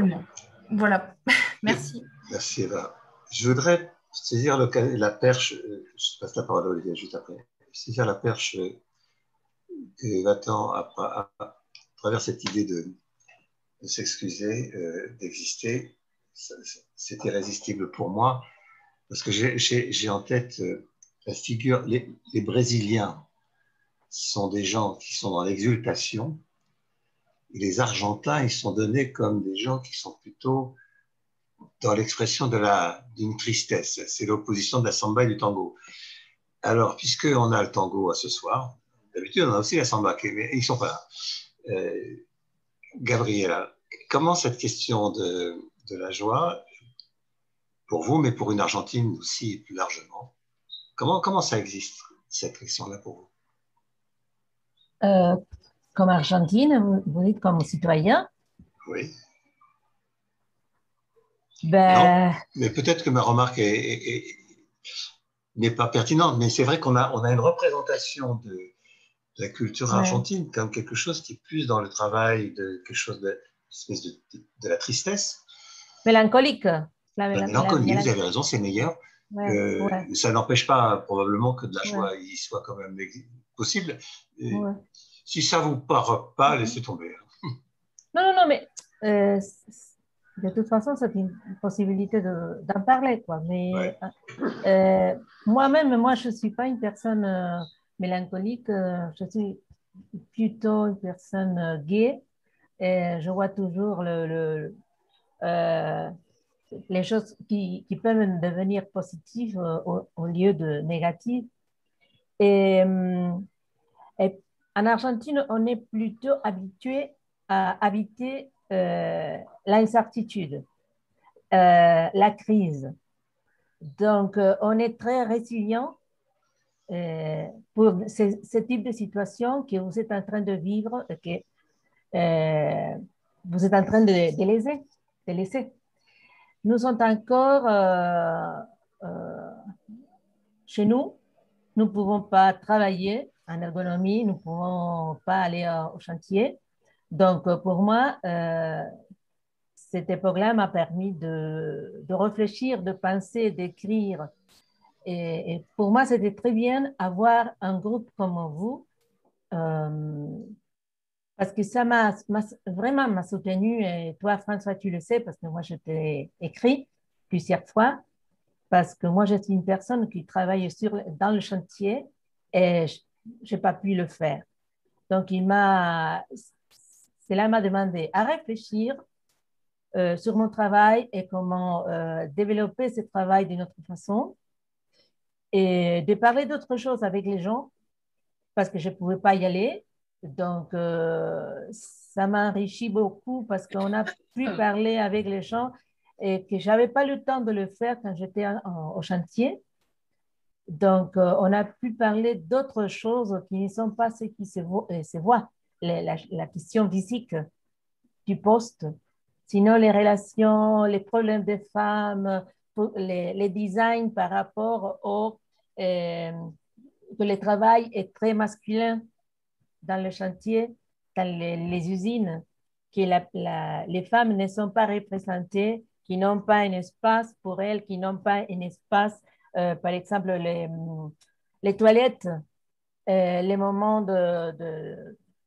Voilà, *laughs* merci. Merci Eva. Je voudrais saisir la perche, je passe la parole à Olivier juste après, saisir la perche que Eva tend à travers cette idée de, de s'excuser euh, d'exister, c'est irrésistible pour moi, parce que j'ai en tête euh, la figure, les, Brésiliens sont des gens qui sont dans l'exultation, les Argentins, ils sont donnés comme des gens qui sont plutôt dans l'expression d'une tristesse. C'est l'opposition de la samba et du tango. Alors, puisqu'on a le tango à ce soir, d'habitude on a aussi la samba, mais ils sont pas là. Euh, Gabriela, comment cette question de, la joie, pour vous, mais pour une Argentine aussi plus largement, comment, comment ça existe, cette question-là pour vous? Euh, Comme Argentine, vous, dites comme citoyen? Oui. Ben... mais peut-être que ma remarque n'est pas pertinente, mais c'est vrai qu'on a, on a une représentation de, la culture argentine comme quelque chose qui est plus dans le travail, de quelque chose de, de, la tristesse. Mélancolique. La, mélancolie, vous avez raison, c'est meilleur. Euh, ça n'empêche pas probablement que de la joie il soit quand même possible. si ça ne vous parle pas, laissez tomber. Non, non, non, mais euh, de toute façon, c'est une possibilité d'en parler. Quoi. Mais euh, moi-même, moi, je ne suis pas une personne mélancolique, je suis plutôt une personne gay. Et je vois toujours le, euh, les choses qui, qui, peuvent devenir positives au, lieu de négatives. Et, euh, et, en Argentine, on est plutôt habitué à habiter euh, l'incertitude, la crise. Donc, on est très résilient euh, pour ce, type de situation que vous êtes en train de vivre que euh, vous êtes en train de, de, laisser, de laisser. Nous sommes encore chez nous. Nous ne pouvons pas travailler en ergonomie, nous ne pouvons pas aller au chantier. Donc, pour moi, cette époque-là m'a permis de, de, réfléchir, de penser, d'écrire. Et, pour moi, c'était très bien avoir un groupe comme vous, euh, parce que ça m'a vraiment m'a soutenu. Et toi, François, tu le sais, parce que moi, je t'ai écrit plusieurs fois, parce que moi, je suis une personne qui travaille sur, dans le chantier et je n'ai pas pu le faire. Donc, il m'a, cela m'a demandé à réfléchir euh, sur mon travail et comment euh, développer ce travail d'une autre façon et de parler d'autres choses avec les gens parce que je ne pouvais pas y aller. Donc, euh, ça m'a enrichi beaucoup parce qu'on a pu *laughs* parler avec les gens et que je n'avais pas le temps de le faire quand j'étais au chantier. Donc, on a pu parler d'autres choses qui ne sont pas ce qui se, voient, la, la, question physique du poste. Sinon, les relations, les problèmes des femmes, les, les designs par rapport au euh, que le travail est très masculin dans le chantier, dans les, usines, que les femmes ne sont pas représentées, qui n'ont pas un espace pour elles, qui n'ont pas un espace, euh, par exemple, les, les toilettes, euh, les moments de,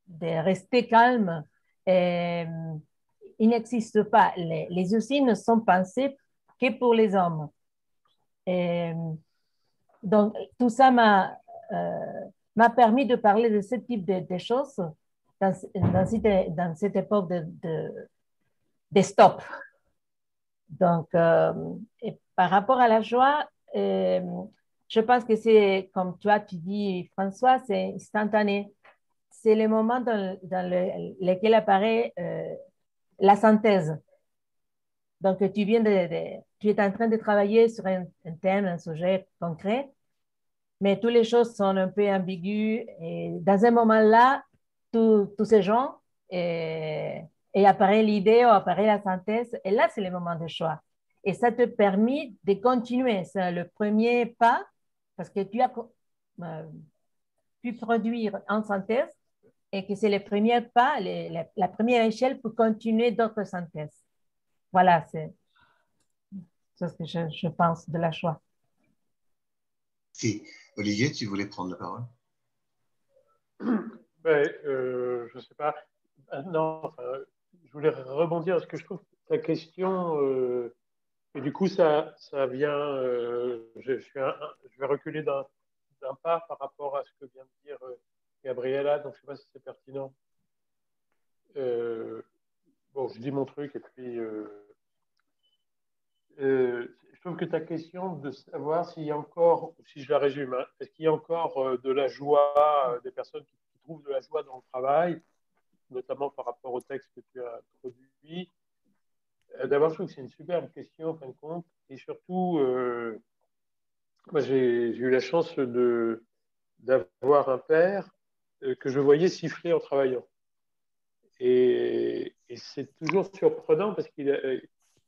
de, rester calme il n'existe pas. Les, usines ne sont pensées que pour les hommes. Et, donc, tout ça m'a euh, permis de parler de ce type de, choses dans, cette, dans, cette, époque de, de, de stop. Donc, euh, par rapport à la joie, euh, je pense que c'est, comme toi, tu dis, François, c'est instantané. C'est le moment dans, dans le, lequel apparaît la synthèse. Donc, tu viens de, tu es en train de travailler sur un, thème, un sujet concret, mais toutes les choses sont un peu ambiguës. Et dans un moment-là, tous ces gens, et, et apparaît l'idée ou apparaît la synthèse, et là, c'est le moment de choix. Et ça te permet de continuer. C'est le premier pas, parce que tu as euh, pu produire en synthèse et que c'est le premier pas, la, première échelle pour continuer d'autres synthèses. Voilà, c'est ce que je, pense de la choix. Si. Olivier, tu voulais prendre la parole? Ben, euh, Je ne sais pas. Ah, non, je voulais rebondir parce que je trouve ta question, euh, et du coup, ça, ça vient. Euh, je, suis je vais reculer d'un pas par rapport à ce que vient de dire Gabriella, donc je ne sais pas si c'est pertinent. Bon, je dis mon truc et puis je trouve que ta question de savoir s'il y a encore, si je la résume, hein, est-ce qu'il y a encore de la joie, des personnes qui, trouvent de la joie dans le travail, notamment par rapport au texte que tu as introduit. D'abord, je trouve que c'est une superbe question en fin de compte et surtout, moi j'ai eu la chance d'avoir un père euh, que je voyais siffler en travaillant. Et, c'est toujours surprenant parce qu'il euh,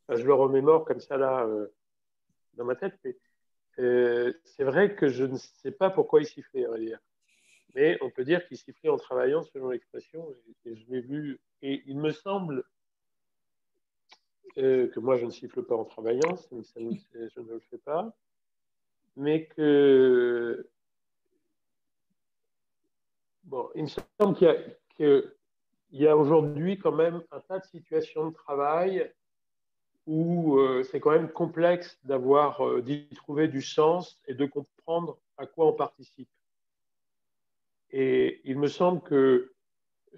je le remémore comme ça là euh, dans ma tête, mais c'est vrai que je ne sais pas pourquoi il sifflait, on va dire. Mais on peut dire qu'il sifflait en travaillant, selon l'expression, et, je l'ai vu. Et il me semble que moi, je ne siffle pas en travaillant, je ne le fais pas, mais que Bon, il me semble qu'il y a, aujourd'hui quand même un tas de situations de travail où euh, c'est quand même complexe d'avoir euh, d'y trouver du sens et de comprendre à quoi on participe. Et il me semble que,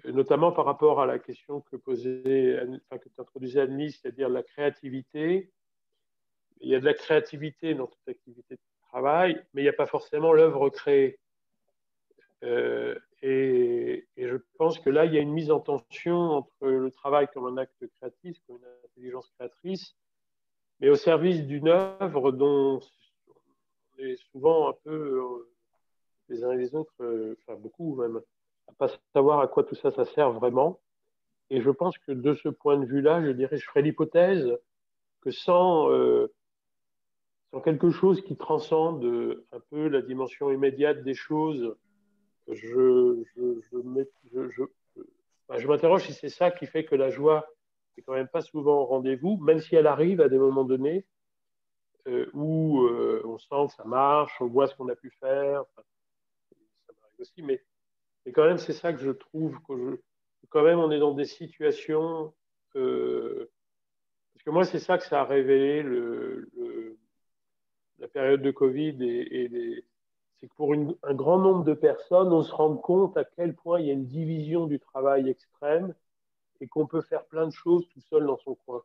notamment par rapport à la question que posait, enfin, que tu introduisais Annie, c'est-à-dire la créativité, il y a de la créativité dans toute activité de travail, mais il n'y a pas forcément l'œuvre créée. Euh, et, je pense que là, il y a une mise en tension entre le travail comme un acte créatif, comme une intelligence créatrice, mais au service d'une œuvre dont on est souvent un peu les uns et les autres, euh, enfin beaucoup même, à pas savoir à quoi tout ça, ça sert vraiment. Et je pense que de ce point de vue-là, je dirais, je ferais l'hypothèse que euh, sans quelque chose qui transcende un peu la dimension immédiate des choses, je, je, m'interroge si c'est ça qui fait que la joie n'est quand même pas souvent au rendez-vous, même si elle arrive à des moments donnés euh, où euh, on sent que ça marche, on voit ce qu'on a pu faire. ça m'arrive aussi, mais, quand même, c'est ça que je trouve que quand même, on est dans des situations. Euh, parce que moi, c'est ça que ça a révélé la période de Covid et, et c'est que pour un grand nombre de personnes, on se rend compte à quel point il y a une division du travail extrême et qu'on peut faire plein de choses tout seul dans son coin,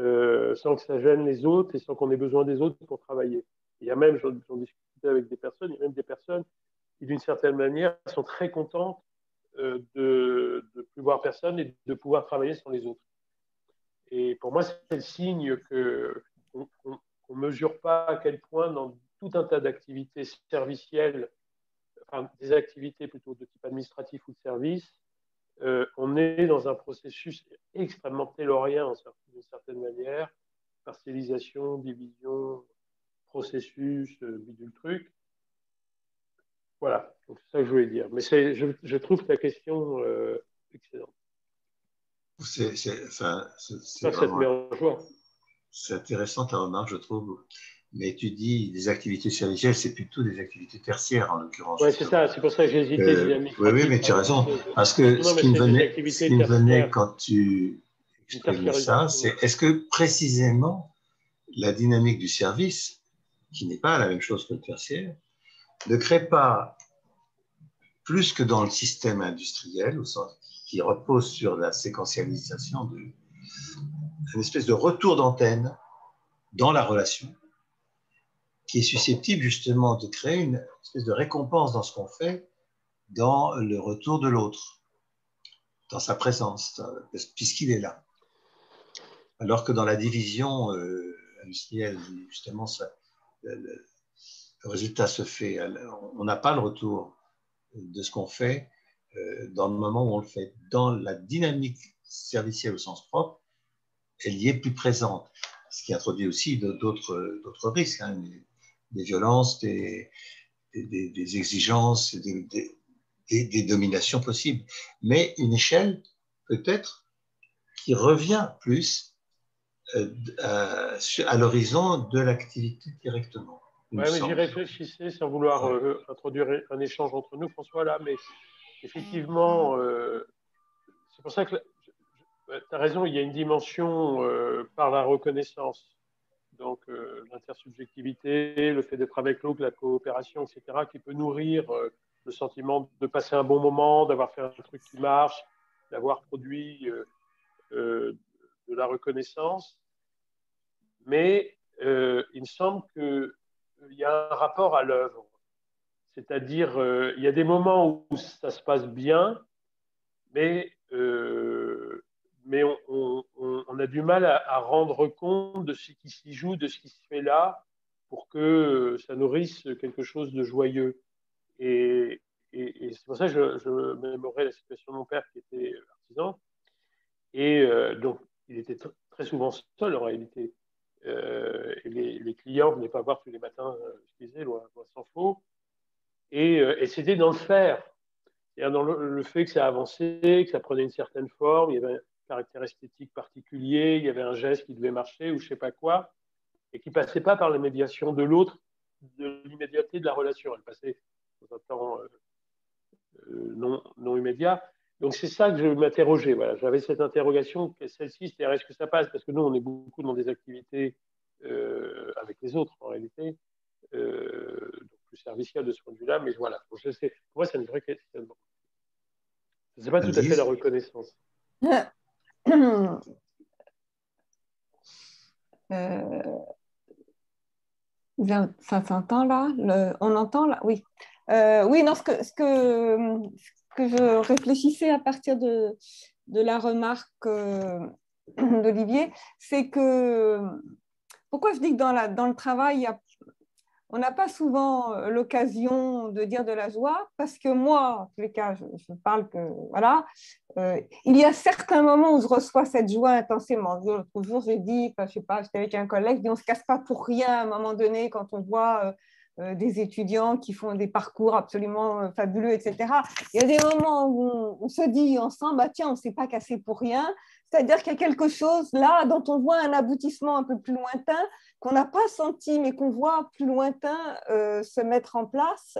euh, sans que ça gêne les autres et sans qu'on ait besoin des autres pour travailler. Il y a même, j'en discutais avec des personnes, il y a même des personnes qui, d'une certaine manière, sont très contentes euh, de ne plus voir personne et de pouvoir travailler sans les autres. Et pour moi, c'est le signe qu'on ne mesure pas à quel point dans tout un tas d'activités servicielles, enfin des activités plutôt de type administratif ou de service, euh, on est dans un processus extrêmement taylorien d'une certaine manière, partialisation, division, processus, euh, bidule truc. Voilà, c'est ça que je voulais dire. Mais je, je, trouve ta question euh, excellente. C'est intéressant ta remarque, je trouve mais tu dis des activités servicielles, c'est plutôt des activités tertiaires en l'occurrence. Oui, c'est ça, c'est pour ça que j'ai hésité. Euh, oui, oui, mais tu as raison. Parce que ce, qui me, venait, ce qui me venait, quand tu exprimais ça, c'est est-ce que précisément la dynamique du service, qui n'est pas la même chose que le tertiaire, ne crée pas plus que dans le système industriel, au sens qui repose sur la séquentialisation de une espèce de retour d'antenne dans la relation qui est susceptible justement de créer une espèce de récompense dans ce qu'on fait, dans le retour de l'autre, dans sa présence, puisqu'il est là. Alors que dans la division euh, industrielle, justement, le, résultat se fait, on n'a pas le retour de ce qu'on fait euh, dans le moment où on le fait. Dans la dynamique servicielle au sens propre, elle y est plus présente, ce qui introduit aussi d'autres risques. Hein, des violences, des, des, exigences, des, des, dominations possibles. Mais une échelle, peut-être, qui revient plus euh, à, l'horizon de l'activité directement. Oui, mais j'y réfléchissais sans vouloir euh, introduire un échange entre nous, François, là, mais effectivement, euh, c'est pour ça que tu as raison, il y a une dimension par la reconnaissance donc euh, l'intersubjectivité, le fait d'être avec l'autre, la coopération, etc., qui peut nourrir euh, le sentiment de passer un bon moment, d'avoir fait un truc qui marche, d'avoir produit euh, de la reconnaissance. Mais il me semble qu'il y a un rapport à l'œuvre. C'est-à-dire, il y a des moments où ça se passe bien, mais mais on, a du mal à, rendre compte de ce qui s'y joue, de ce qui se fait là, pour que ça nourrisse quelque chose de joyeux. Et, c'est pour ça que je, je mémorais la situation de mon père qui était artisan. Et euh, donc, il était très souvent seul en réalité. Euh, et les, clients ne venaient pas voir tous les matins euh, ce qu'il faisait, loin, s'en faut. Et, et c'était dans le faire. Dans le, le, fait que ça avançait, que ça prenait une certaine forme, il y avait caractère esthétique particulier, il y avait un geste qui devait marcher ou je sais pas quoi, et qui passait pas par la médiation de l'autre, de l'immédiateté de la relation. Elle passait dans un temps euh, euh, non, non immédiat. Donc c'est ça que je m'interrogeais. Voilà. J'avais cette interrogation, celle-ci, cest est-ce que ça passe? Parce que nous, on est beaucoup dans des activités euh, avec les autres, en réalité, donc plus servicielles de ce point de vue-là. Mais voilà, je sais, pour moi, c'est une vraie question. Ce n'est pas tout à fait la reconnaissance. *laughs* Euh, ça s'entend là On entend là Oui. Euh, oui, non, ce que, ce, que, je réfléchissais à partir de, la remarque euh, *clears throat* d'Olivier, c'est que pourquoi je dis que dans, dans le travail, il y a on n'a pas souvent euh, l'occasion de dire de la joie parce que moi, en tous les cas, je, parle que, voilà, euh, il y a certains moments où je reçois cette joie intensément. L'autre jour, j'ai dit, je sais pas, j'étais avec un collègue, on ne se casse pas pour rien à un moment donné quand on voit euh, des étudiants qui font des parcours absolument fabuleux, etc. Il y a des moments où on, se dit ensemble, bah, tiens, on ne s'est pas cassé pour rien. C'est-à-dire qu'il y a quelque chose là dont on voit un aboutissement un peu plus lointain qu'on n'a pas senti, mais qu'on voit plus lointain euh, se mettre en place.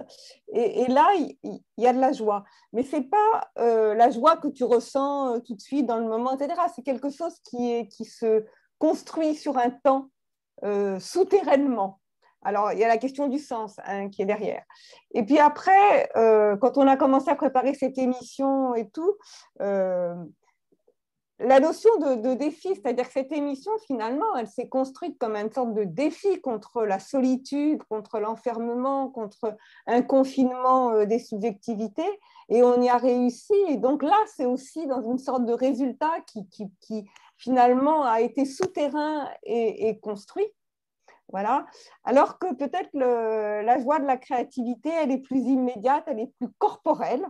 Et, là, il y, a de la joie. Mais ce n'est pas euh, la joie que tu ressens euh, tout de suite dans le moment, etc. C'est quelque chose qui, se construit sur un temps souterrainement. Alors, il y a la question du sens hein, qui est derrière. Et puis après, quand on a commencé à préparer cette émission et tout, la notion de, défi, c'est-à-dire que cette émission, finalement, elle s'est construite comme une sorte de défi contre la solitude, contre l'enfermement, contre un confinement euh, des subjectivités, et on y a réussi. Et donc là, c'est aussi dans une sorte de résultat qui, finalement a été souterrain et, construit. Voilà. Alors que peut-être la joie de la créativité, elle est plus immédiate, elle est plus corporelle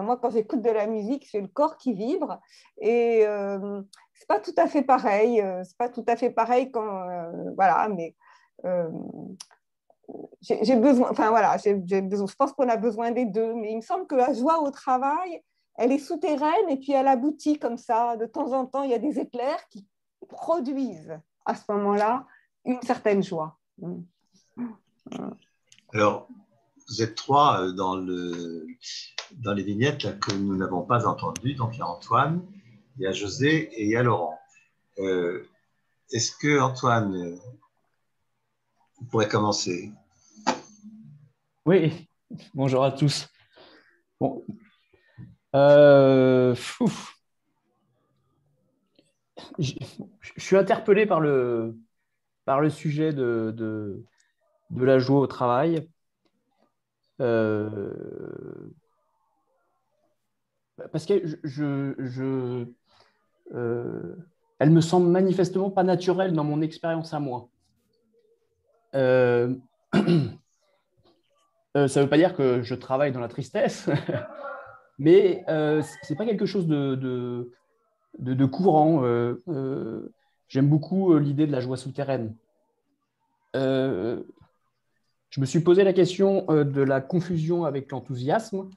moi, quand j'écoute de la musique, j'ai le corps qui vibre. Et euh, c'est pas tout à fait pareil. Euh, c'est pas tout à fait pareil quand. Euh, voilà, mais. Euh, j'ai besoin, enfin voilà, j'ai besoin, je pense qu'on a besoin des deux, mais il me semble que la joie au travail, elle est souterraine et puis elle aboutit comme ça. De temps en temps, il y a des éclairs qui produisent à ce moment-là une certaine joie. Alors, vous êtes trois euh, dans, le, dans les vignettes que nous n'avons pas entendues. Donc, il y a Antoine, il y a José et il y a Laurent. Euh, est-ce que, Antoine, vous pourrez commencer? Oui, bonjour à tous. Bon. Euh, je, suis interpellé par le, sujet de la joie au travail. Euh, parce que je, euh, elle me semble manifestement pas naturelle dans mon expérience à moi. Euh, *clears throat* ça ne veut pas dire que je travaille dans la tristesse, *laughs* mais ce n'est pas quelque chose de, de courant. J'aime beaucoup l'idée de la joie souterraine je me suis posé la question euh, de la confusion avec l'enthousiasme,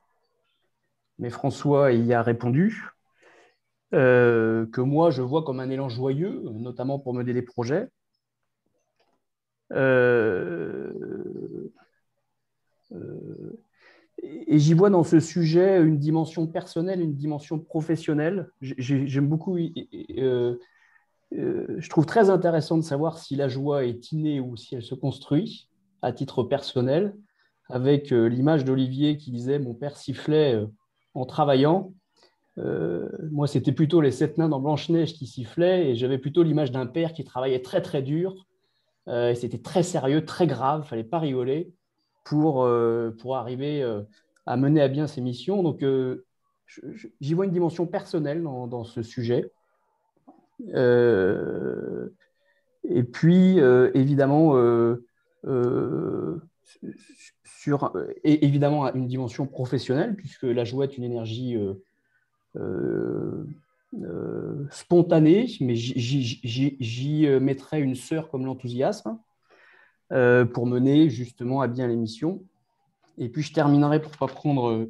mais François y a répondu, euh, que moi je vois comme un élan joyeux, notamment pour mener des projets. Euh, et j'y vois dans ce sujet une dimension personnelle, une dimension professionnelle. J'aime beaucoup, je trouve très intéressant de savoir si la joie est innée ou si elle se construit à titre personnel, avec euh, l'image d'Olivier qui disait Mon père sifflait euh, en travaillant. Euh, moi, c'était plutôt les sept nains dans Blanche-Neige qui sifflaient, et j'avais plutôt l'image d'un père qui travaillait très très dur, et c'était très sérieux, très grave, il fallait pas rigoler pour, pour arriver à mener à bien ses missions. Donc, j'y vois une dimension personnelle dans, dans ce sujet. et puis, évidemment, euh, sur et évidemment une dimension professionnelle, puisque la joie est une énergie euh, euh, spontanée, mais j'y mettrai une sœur comme l'enthousiasme pour mener justement à bien l'émission. Et puis je terminerai pour ne pas prendre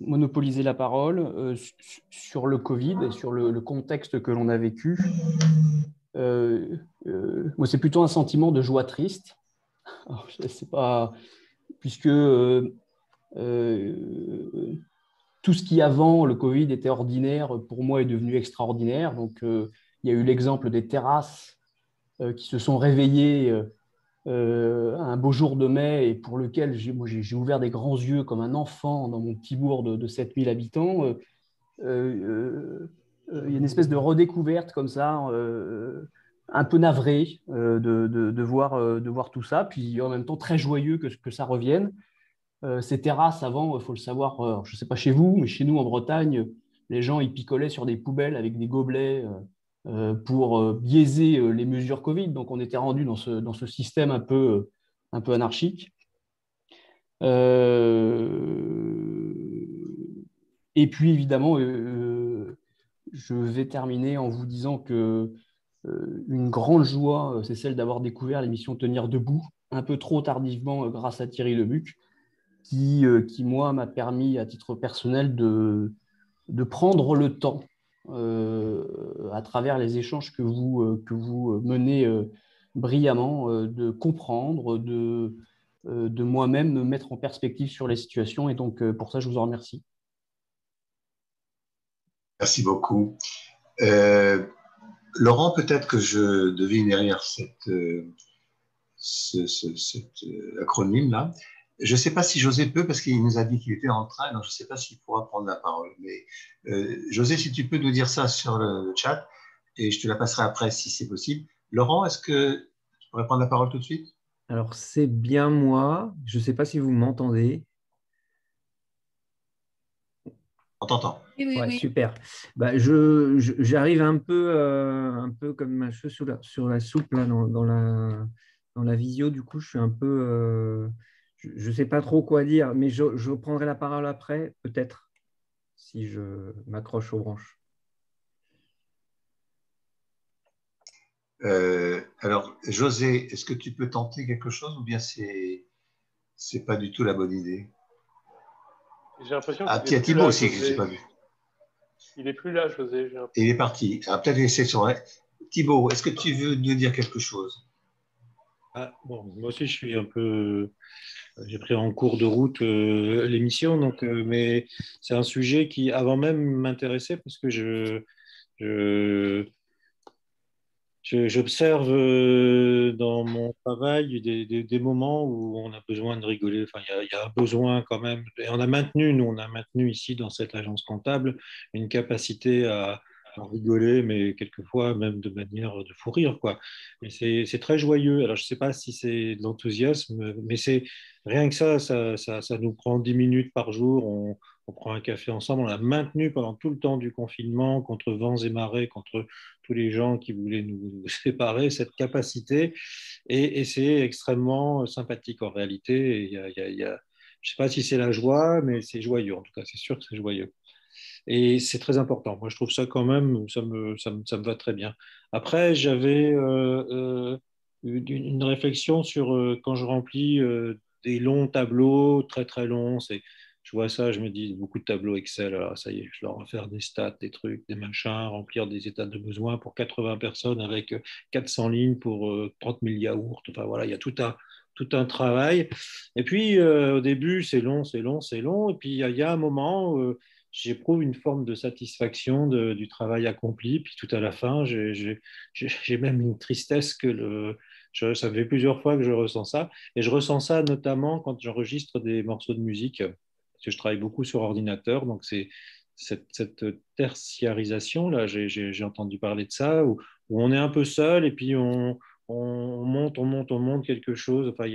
monopoliser la parole sur le Covid et sur le contexte que l'on a vécu. Euh, euh, moi, c'est plutôt un sentiment de joie triste. *laughs* sais pas, puisque euh, tout ce qui avant le Covid était ordinaire, pour moi, est devenu extraordinaire. Donc, il y a eu l'exemple des terrasses qui se sont réveillées un beau jour de mai et pour lequel j'ai ouvert des grands yeux comme un enfant dans mon petit bourg de, de 7000 habitants. Il y a une espèce de redécouverte comme ça, euh, un peu navré euh, de, voir, tout ça, puis en même temps très joyeux que, ça revienne. ces terrasses, avant, il faut le savoir, je ne sais pas chez vous, mais chez nous en Bretagne, les gens ils picolaient sur des poubelles avec des gobelets pour biaiser les mesures Covid. Donc on était rendu dans ce, système un peu anarchique. et puis évidemment, je vais terminer en vous disant que une grande joie, c'est celle d'avoir découvert l'émission Tenir debout, un peu trop tardivement grâce à Thierry Lebuc, qui, moi, m'a permis à titre personnel de, prendre le temps euh, à travers les échanges que vous, euh, menez euh, brillamment, de comprendre, de, de moi-même me mettre en perspective sur les situations. Et donc, pour ça, je vous en remercie. Merci beaucoup. Laurent, peut-être que je devine derrière cette, ce, cet acronyme-là. Je ne sais pas si José peut, parce qu'il nous a dit qu'il était en train, donc je ne sais pas s'il pourra prendre la parole. Mais euh, José, si tu peux nous dire ça sur le, chat, et je te la passerai après si c'est possible. Laurent, est-ce que tu pourrais prendre la parole tout de suite? Alors, c'est bien moi. Je ne sais pas si vous m'entendez. On t'entend. Oui, Super. Bah, J'arrive un, peu, euh, un peu comme un cheveu sur la, sur la soupe là, dans, dans, la, dans la visio. Du coup, je suis un peu. Euh, je ne sais pas trop quoi dire, mais je, prendrai la parole après, peut-être, si je m'accroche aux branches. Euh, alors, José, est-ce que tu peux tenter quelque chose ou bien c'est c'est pas du tout la bonne idée? J'ai l'impression. Ah, il y a Thibaut aussi que je n'ai pas vu. Il n'est plus là, José. Il est parti. Ah, peut-être essayer sur. Thibaut, est-ce que tu veux nous dire quelque chose? Ah, bon, Moi aussi, je suis un peu j'ai pris en cours de route euh, l'émission, donc, euh, mais c'est un sujet qui, avant même, m'intéressait parce que je, j'observe euh, dans mon travail des, des, moments où on a besoin de rigoler. Enfin, il y, a un besoin quand même. Et on a maintenu, nous, on a maintenu ici dans cette agence comptable une capacité à, rigoler, mais quelquefois même de manière de fou rire. Quoi. Et c'est très joyeux. Alors, je ne sais pas si c'est de l'enthousiasme, mais c'est rien que ça ça, ça nous prend 10 minutes par jour. On, prend un café ensemble. On a maintenu pendant tout le temps du confinement, contre vents et marées, contre tous les gens qui voulaient nous, *laughs* séparer, cette capacité. Et, c'est extrêmement sympathique en réalité. Y je ne sais pas si c'est la joie, mais c'est joyeux. En tout cas, c'est sûr que c'est joyeux. Et c'est très important. Moi, je trouve ça quand même, ça me, ça me, ça me va très bien. Après, j'avais euh, euh une, réflexion sur euh, quand je remplis des longs tableaux, très très longs. C'est, je vois ça, je me dis beaucoup de tableaux Excel. Alors, ça y est, je leur vais faire des stats, des trucs, des machins, remplir des états de besoin pour 80 personnes avec 400 lignes pour 30 000 yaourts. Enfin voilà, il y a tout un, tout un travail. Et puis, au début, c'est long, c'est long, c'est long. Et puis, il y, a un moment j'éprouve une forme de satisfaction du travail accompli. Puis tout à la fin, j'ai même une tristesse que le, ça fait plusieurs fois que je ressens ça. Et je ressens ça notamment quand j'enregistre des morceaux de musique, je travaille beaucoup sur ordinateur. Donc c'est cette, cette, tertiarisation, là, j'ai entendu parler de ça, où, on est un peu seul et puis on, on monte, on monte, on monte quelque chose. Enfin, il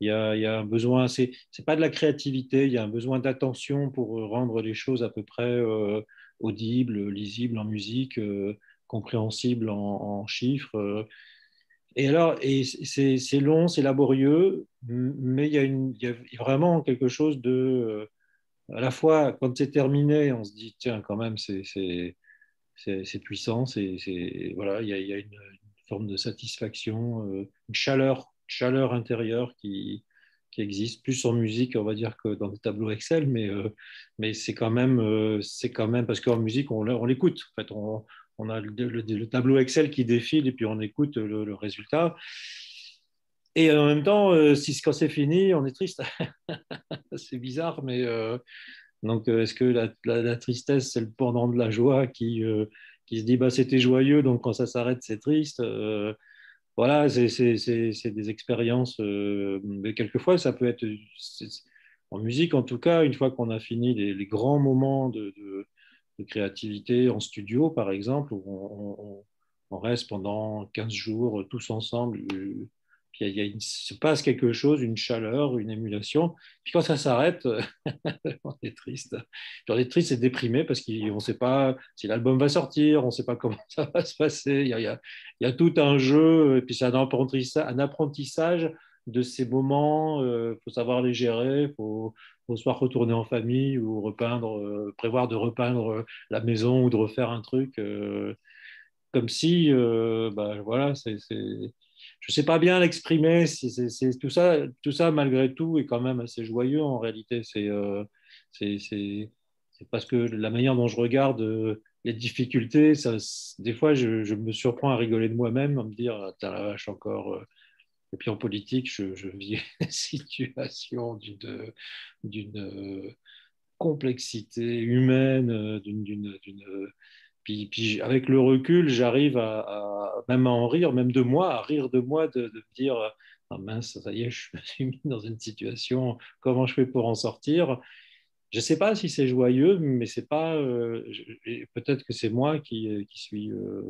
y a, un besoin, c'est pas de la créativité, il y a un besoin d'attention pour rendre les choses à peu près euh, audibles, lisibles en musique, euh, compréhensibles en, chiffres. Et alors, c'est long, c'est laborieux, mais il y, a vraiment quelque chose de. À la fois, quand c'est terminé, on se dit, tiens, quand même, c'est puissant, c'est voilà, il y a, une, forme de satisfaction, euh, une chaleur, chaleur intérieure qui, existe plus en musique, on va dire, que dans des tableaux Excel, mais, euh, c'est quand, même, euh, quand même parce qu'en musique, on, on l'écoute. En fait, on, on a le, tableau Excel qui défile et puis on écoute le, résultat. Et en même temps, si, quand c'est fini, on est triste. *laughs* c'est bizarre, mais donc est-ce que la, tristesse, c'est le pendant de la joie qui, qui se dit bah, c'était joyeux, donc quand ça s'arrête, c'est triste. Euh, voilà, c'est des expériences, euh, mais quelquefois, ça peut être, en musique en tout cas, une fois qu'on a fini les, grands moments de, créativité en studio, par exemple, où on, reste pendant 15 jours tous ensemble puis il, y a se passe quelque chose, une chaleur, une émulation. Puis quand ça s'arrête, *laughs* on est triste. on est triste et déprimé parce qu'on ne sait pas si l'album va sortir, on ne sait pas comment *laughs* ça va se passer. Il y a, tout un jeu, et puis c'est un apprentissage, un apprentissage de ces moments, il faut savoir les gérer, il faut, soit retourner en famille ou repeindre, prévoir de repeindre la maison ou de refaire un truc, comme si, bah, voilà, c'est je ne sais pas bien l'exprimer. C'est tout ça, tout ça malgré tout est quand même assez joyeux en réalité. C'est euh, parce que la manière dont je regarde euh, les difficultés, ça, des fois, je, me surprends à rigoler de moi-même, à me dire, ah, t'as la vache encore. Euh. Et puis en politique, je, je vis *laughs* une situation d'une euh, complexité humaine, d'une puis, puis, avec le recul, j'arrive à, même à en rire, même de moi, à rire de moi, de, me dire ah mince, ça y est, je me suis mis dans une situation, comment je fais pour en sortir? Je ne sais pas si c'est joyeux, mais c'est pas. Euh, peut-être que c'est moi qui, qui suis. Euh,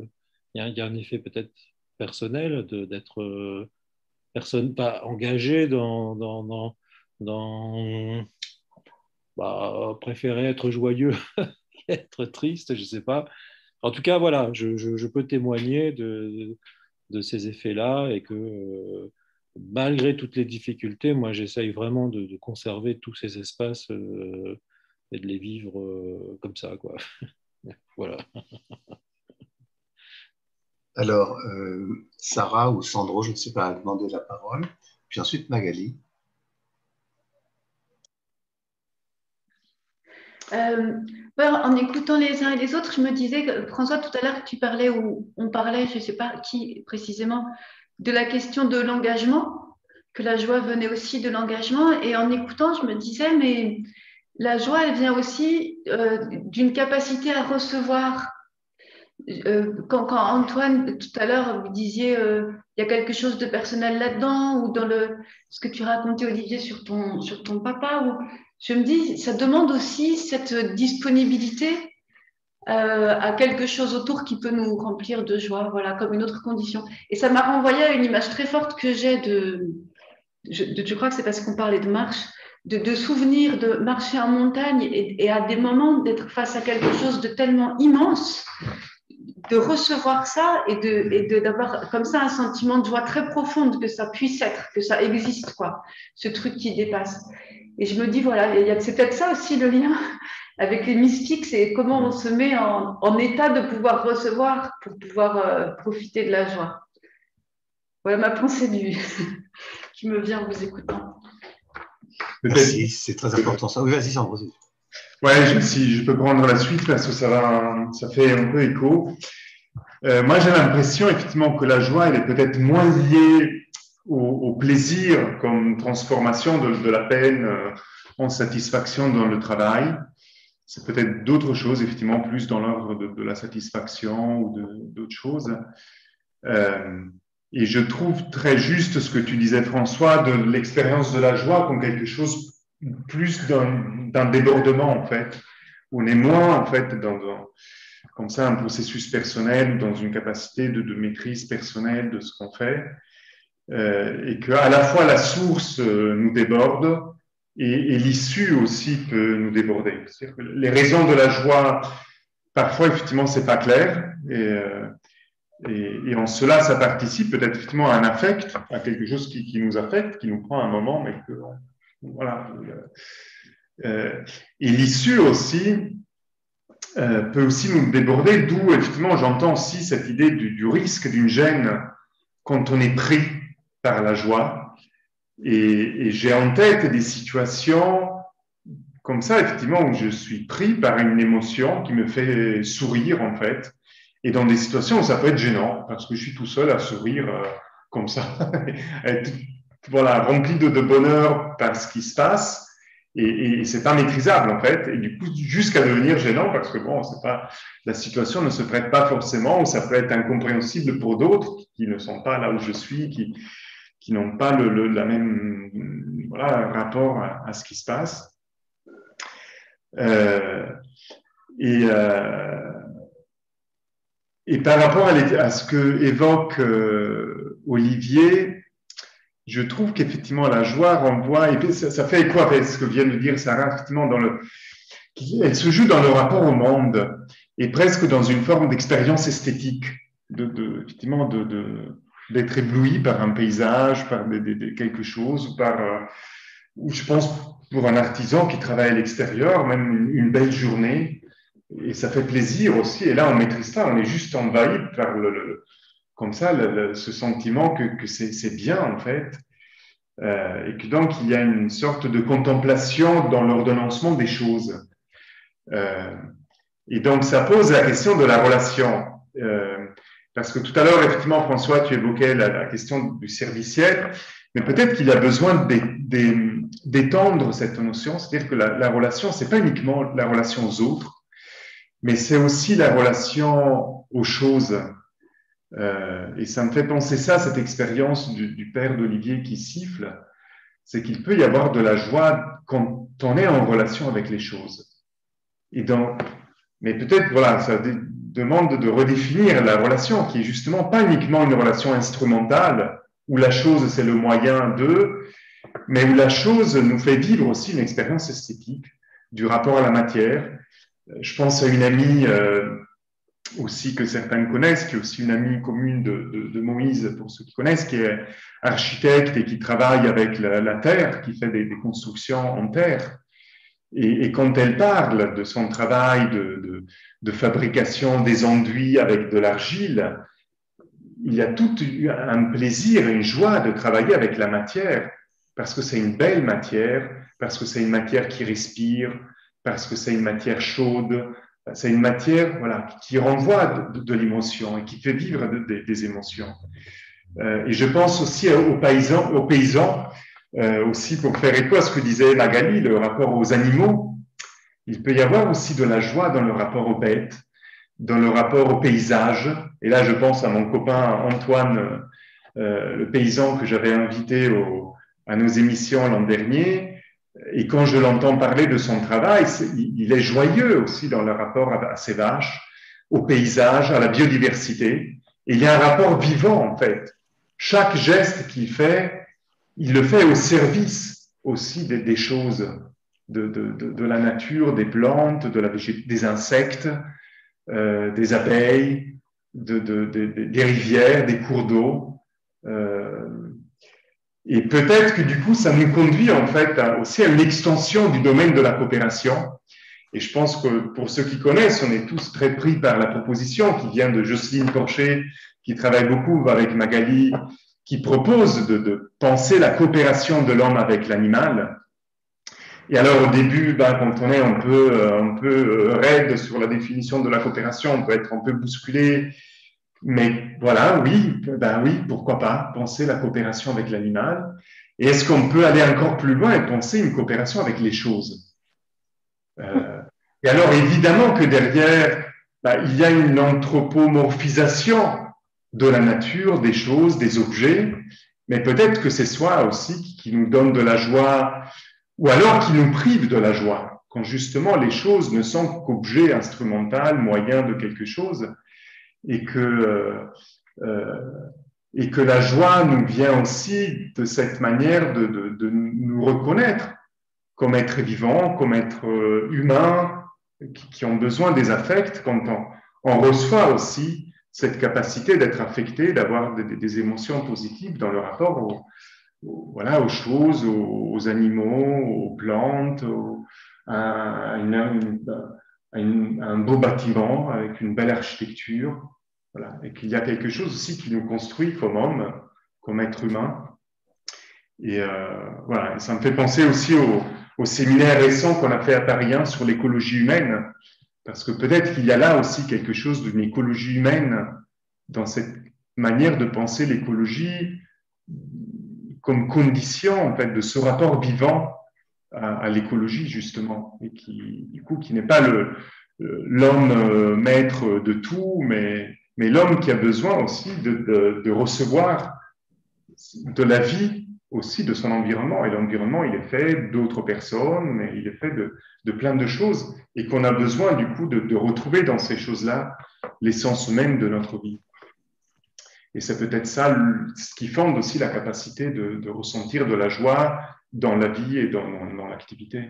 il y, y, a un effet peut-être personnel d'être personne pas engagé dans, dans, dans, dans bah, préférer être joyeux *laughs* être triste, je ne sais pas. En tout cas, voilà, je, peux témoigner de, de ces effets-là et que euh, malgré toutes les difficultés, moi, j'essaye vraiment de, conserver tous ces espaces euh, et de les vivre euh, comme ça, quoi. *laughs* voilà. *laughs* Alors, Sarah ou Sandro, je ne sais pas, a demandé la parole. Puis ensuite, Magali. Euh, en écoutant les uns et les autres, je me disais, François, tout à l'heure, tu parlais, ou on parlait, je ne sais pas qui précisément, de la question de l'engagement, que la joie venait aussi de l'engagement. Et en écoutant, je me disais, mais la joie, elle vient aussi euh, d'une capacité à recevoir. Euh, quand, Antoine, tout à l'heure, vous disiez, il y a quelque chose de personnel là-dedans, ou dans le, ce que tu racontais, Olivier, sur ton, sur ton papa, je me dis, ça demande aussi cette disponibilité euh, à quelque chose autour qui peut nous remplir de joie, voilà, comme une autre condition. Et ça m'a renvoyé à une image très forte que j'ai de, je, crois que c'est parce qu'on parlait de marche, de, de souvenirs de marcher en montagne et, à des moments d'être face à quelque chose de tellement immense, de recevoir ça et de et d'avoir comme ça un sentiment de joie très profonde que ça puisse être, que ça existe, quoi, ce truc qui dépasse. Et je me dis, voilà, c'est peut-être ça aussi le lien avec les mystiques, c'est comment on se met en, état de pouvoir recevoir pour pouvoir euh, profiter de la joie. Voilà ma pensée du, *laughs* qui me vient en vous écoutant. Merci, c'est très important ça. Oui, vas-y, Sandro. Ouais, si je peux prendre la suite parce que ça, va, ça fait un peu écho. Euh, moi, j'ai l'impression effectivement que la joie, elle est peut-être moins liée au, plaisir comme transformation de, la peine euh, en satisfaction dans le travail. C'est peut-être d'autres choses, effectivement, plus dans l'ordre de, la satisfaction ou d'autres choses. Euh, et je trouve très juste ce que tu disais, François, de l'expérience de la joie comme quelque chose plus d'un débordement, en fait. On est moins, en fait, dans, comme ça, un processus personnel, dans une capacité de, maîtrise personnelle de ce qu'on fait. Euh, et qu'à la fois la source euh, nous déborde et, l'issue aussi peut nous déborder. les raisons de la joie, parfois, effectivement, c'est pas clair. Euh, et, et, en cela, ça participe peut-être effectivement à un affect, à quelque chose qui, qui, nous affecte, qui nous prend un moment, mais que voilà. et l'issue aussi peut aussi nous déborder, d'où effectivement j'entends aussi cette idée du, risque d'une gêne quand on est pris par la joie. Et, j'ai en tête des situations comme ça, effectivement, où je suis pris par une émotion qui me fait sourire, en fait. Et dans des situations où ça peut être gênant, parce que je suis tout seul à sourire euh, comme ça, *laughs* être voilà, rempli de, de, bonheur par ce qui se passe. Et, c'est pas maîtrisable, en fait. Et du coup, jusqu'à devenir gênant, parce que bon, c'est pas, la situation ne se prête pas forcément, ou ça peut être incompréhensible pour d'autres qui ne sont pas là où je suis, qui, qui n'ont pas le, la même voilà, rapport à, ce qui se passe. Euh, et, euh, et par rapport à, ce que évoque euh, Olivier, je trouve qu'effectivement la joie renvoie, et ça, ça, fait écho avec ce que vient de dire Sarah, effectivement, dans le, elle se joue dans le rapport au monde et presque dans une forme d'expérience esthétique, de, effectivement de, d'être ébloui par un paysage, par quelque chose, ou par, euh, ou je pense pour un artisan qui travaille à l'extérieur, même une, belle journée, et ça fait plaisir aussi. Et là, on maîtrise ça, on est juste envahi par le, comme ça, ce sentiment que, c'est bien en fait. Euh, et que donc il y a une sorte de contemplation dans l'ordonnancement des choses. Euh, et donc ça pose la question de la relation. Euh, parce que tout à l'heure, effectivement, François, tu évoquais la, question du serviciel, mais peut-être qu'il y a besoin d'étendre cette notion, c'est-à-dire que la, la relation, c'est pas uniquement la relation aux autres, mais c'est aussi la relation aux choses. Euh, et ça me fait penser ça, cette expérience du, père d'Olivier qui siffle, c'est qu'il peut y avoir de la joie quand on est en relation avec les choses. Et donc, mais peut-être, voilà, ça demande de redéfinir la relation, qui est justement pas uniquement une relation instrumentale, où la chose c'est le moyen de, mais où la chose nous fait vivre aussi une expérience esthétique du rapport à la matière. Je pense à une amie euh, aussi que certains connaissent, qui est aussi une amie commune de, de, Moïse, pour ceux qui connaissent, qui est architecte et qui travaille avec la, terre, qui fait des, constructions en terre. Et, et, quand elle parle de son travail de, de fabrication des enduits avec de l'argile, il y a tout un plaisir, une joie de travailler avec la matière, parce que c'est une belle matière, parce que c'est une matière qui respire, parce que c'est une matière chaude, c'est une matière voilà, qui renvoie de, l'émotion et qui fait vivre des émotions. Euh, et je pense aussi aux paysans, aux paysans euh, aussi pour faire écho à ce que disait Magali, le rapport aux animaux. Il peut y avoir aussi de la joie dans le rapport aux bêtes, dans le rapport au paysage. Et là, je pense à mon copain Antoine, euh, le paysan que j'avais invité au, à nos émissions l'an dernier. Et quand je l'entends parler de son travail, il est joyeux aussi dans le rapport à, ses vaches, au paysage, à la biodiversité. Et il y a un rapport vivant, en fait. Chaque geste qu'il fait, il le fait au service aussi des, choses, de, la nature, des plantes, de la, des insectes, euh, des abeilles, des rivières, des cours d'eau. Euh, et peut-être que du coup, ça nous conduit en fait aussi à une extension du domaine de la coopération. Et je pense que pour ceux qui connaissent, on est tous très pris par la proposition qui vient de Jocelyne Porcher, qui travaille beaucoup avec Magali, qui propose de, penser la coopération de l'homme avec l'animal. Et alors au début, ben, quand on est un peu, peu euh, raide sur la définition de la coopération, on peut être un peu bousculé mais voilà, oui, ben oui, pourquoi pas penser la coopération avec l'animal. Et est-ce qu'on peut aller encore plus loin et penser une coopération avec les choses? Euh, Et alors, évidemment que derrière, ben, il y a une anthropomorphisation de la nature, des choses, des objets, mais peut-être que c'est soi aussi qui nous donne de la joie, ou alors qui nous prive de la joie, quand justement les choses ne sont qu'objets instrumental, moyens de quelque chose, et que, euh, euh, et que la joie nous vient aussi de cette manière de, de, nous reconnaître comme être vivant, comme être euh, humain, qui, ont besoin des affects, quand on, reçoit aussi cette capacité d'être affecté, d'avoir des, émotions positives dans le rapport aux, voilà, aux choses, aux, animaux, aux plantes, à, un beau bâtiment avec une belle architecture. Voilà. Et qu'il y a quelque chose aussi qui nous construit comme homme, comme être humain. Et euh, voilà, ça me fait penser aussi au, au séminaire récent qu'on a fait à Paris 1 sur l'écologie humaine, parce que peut-être qu'il y a là aussi quelque chose d'une écologie humaine dans cette manière de penser l'écologie comme condition en fait de ce rapport vivant à, à l'écologie justement, et qui du coup qui n'est pas le l'homme euh, maître de tout, mais mais l'homme qui a besoin aussi de, recevoir de la vie aussi de son environnement. Et l'environnement, il est fait d'autres personnes, mais il est fait de, plein de choses, et qu'on a besoin du coup de, retrouver dans ces choses-là l'essence même de notre vie. Et c'est peut-être ça ce qui fonde aussi la capacité de, ressentir de la joie dans la vie et dans l'activité.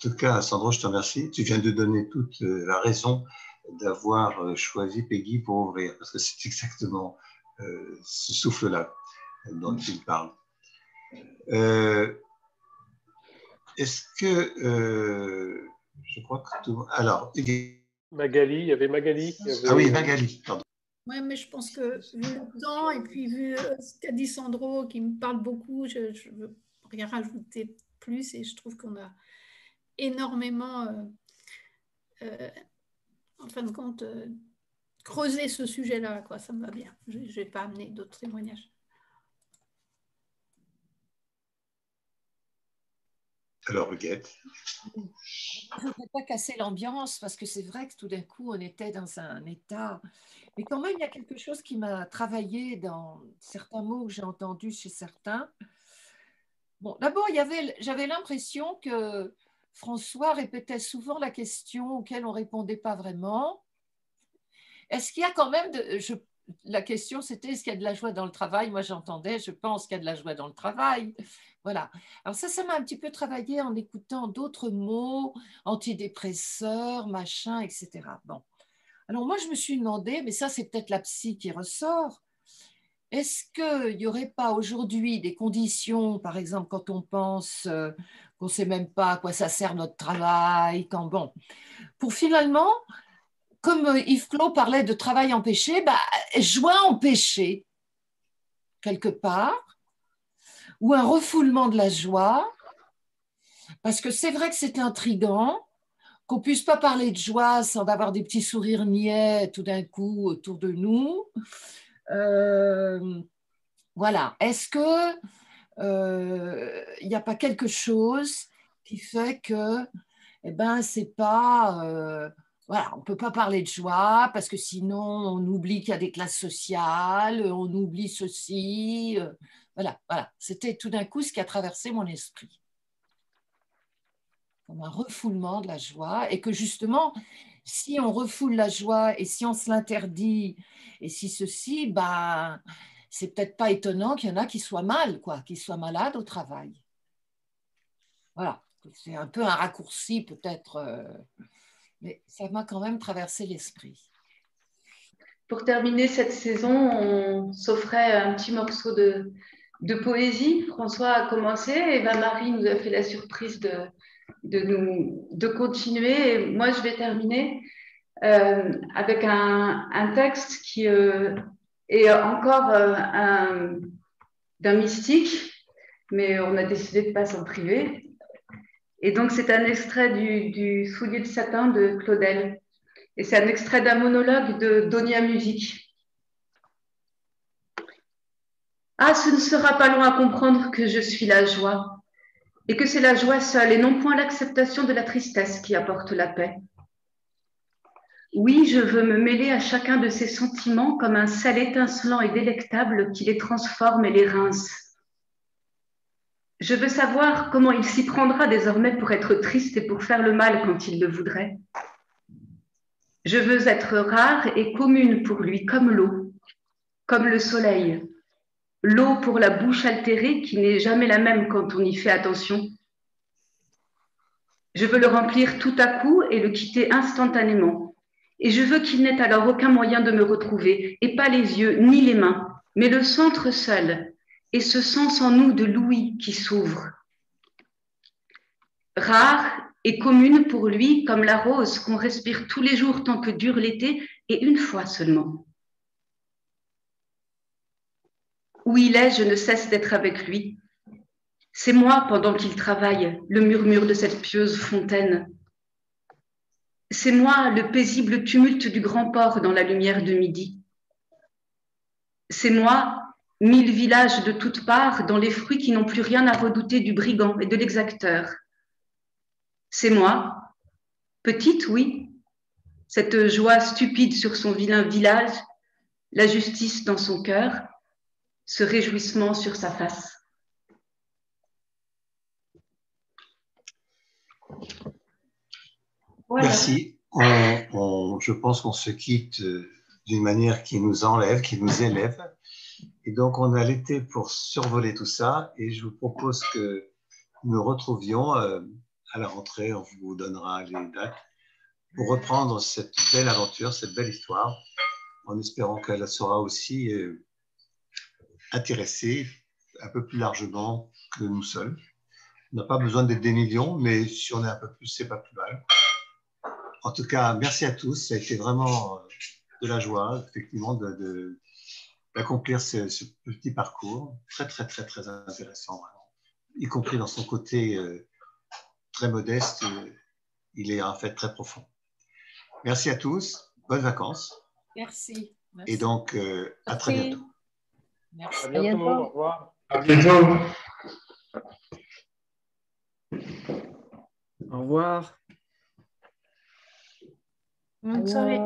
Tout cas, Sandro, je te remercie. Tu viens de donner toute euh, la raison d'avoir choisi Peggy pour ouvrir, parce que c'est exactement ce souffle-là dont il parle. Est-ce que je crois que tout. Alors, Magali, il y avait Magali. Ah oui, Magali, pardon. Oui, mais je pense que vu le temps et puis vu euh, ce qu'a dit Sandro qui me parle beaucoup, je ne veux rien rajouter plus et je trouve qu'on a énormément, euh, euh, en fin de compte, creusé ce sujet-là. Quoi. Ça me va bien. Je ne vais pas amener d'autres témoignages. Alors, Huguette Je ne voudrais pas casser l'ambiance parce que c'est vrai que tout d'un coup, on était dans un état. Mais quand même, il y a quelque chose qui m'a travaillé dans certains mots que j'ai entendus chez certains. Bon, d'abord, j'avais l'impression que François répétait souvent la question auquel on répondait pas vraiment. Est-ce qu'il y a quand même de, la question, c'était est-ce qu'il y a de la joie dans le travail? Moi, j'entendais, je pense qu'il y a de la joie dans le travail. Voilà. Alors ça, ça m'a un petit peu travaillé en écoutant d'autres mots, antidépresseurs, machin, etc. Bon. Alors moi, je me suis demandé, mais ça, c'est peut-être la psy qui ressort. Est-ce qu'il n'y aurait pas aujourd'hui des conditions, par exemple, quand on pense euh, qu'on ne sait même pas à quoi ça sert notre travail, quand bon, pour finalement comme euh, Yves Clos parlait de travail empêché, bah, joie empêchée, quelque part, ou un refoulement de la joie, parce que c'est vrai que c'est intrigant qu'on puisse pas parler de joie sans avoir des petits sourires niais tout d'un coup autour de nous. Euh, voilà. Est-ce que il euh, n'y a pas quelque chose qui fait que, eh ben, c'est pas voilà, on ne peut pas parler de joie parce que sinon on oublie qu'il y a des classes sociales, on oublie ceci. Euh, voilà, voilà. C'était tout d'un coup ce qui a traversé mon esprit. Comme un refoulement de la joie et que justement, si on refoule la joie et si on se l'interdit et si ceci, ben, c'est peut-être pas étonnant qu'il y en a qui soient mal, quoi, qui soient malades au travail. Voilà, c'est un peu un raccourci peut-être. Euh, mais ça m'a quand même traversé l'esprit. Pour terminer cette saison, on s'offrait un petit morceau de, poésie. François a commencé et marie nous a fait la surprise de, de, nous, de continuer. moi, je vais terminer euh, avec un, un, texte qui euh, est encore euh, d'un mystique, mais on a décidé de ne pas s'en priver. Et donc, c'est un extrait du, Soulier de satin de Claudel. Et c'est un extrait d'un monologue de Donia Musique. Ah, ce ne sera pas loin à comprendre que je suis la joie, et que c'est la joie seule, et non point l'acceptation de la tristesse qui apporte la paix. Oui, je veux me mêler à chacun de ces sentiments comme un sel étincelant et délectable qui les transforme et les rince. Je veux savoir comment il s'y prendra désormais pour être triste et pour faire le mal quand il le voudrait. Je veux être rare et commune pour lui, comme l'eau, comme le soleil. L'eau pour la bouche altérée qui n'est jamais la même quand on y fait attention. Je veux le remplir tout à coup et le quitter instantanément. Et je veux qu'il n'ait alors aucun moyen de me retrouver, et pas les yeux ni les mains, mais le centre seul, et ce sens en nous de l'ouïe qui s'ouvre. Rare et commune pour lui comme la rose qu'on respire tous les jours tant que dure l'été et une fois seulement. Où il est, je ne cesse d'être avec lui. C'est moi, pendant qu'il travaille, le murmure de cette pieuse fontaine. C'est moi, le paisible tumulte du grand port dans la lumière de midi. C'est moi, mille villages de toutes parts, dans les fruits qui n'ont plus rien à redouter du brigand et de l'exacteur. C'est moi, petite, oui, cette joie stupide sur son vilain village, la justice dans son cœur, ce réjouissement sur sa face. Merci. je pense qu'on se quitte euh, d'une manière qui nous enlève, qui nous élève. Et donc, on a l'été pour survoler tout ça. Et je vous propose que nous retrouvions euh, à la rentrée, on vous donnera les dates, pour reprendre cette belle aventure, cette belle histoire, en espérant qu'elle sera aussi euh, intéressée un peu plus largement que nous seuls. On n'a pas besoin d'être des millions, mais si on est un peu plus, c'est pas plus mal. En tout cas, merci à tous. Ça a été vraiment euh, de la joie, effectivement, d'accomplir de, ce, ce, petit parcours. Très, très, très, très intéressant, vraiment. Y compris dans son côté euh, très modeste, euh, il est en fait très profond. Merci à tous. Bonnes vacances. Merci. Et donc, euh, à très bientôt. Merci. À bientôt. Au revoir. À bientôt. Au revoir. Bonne soirée.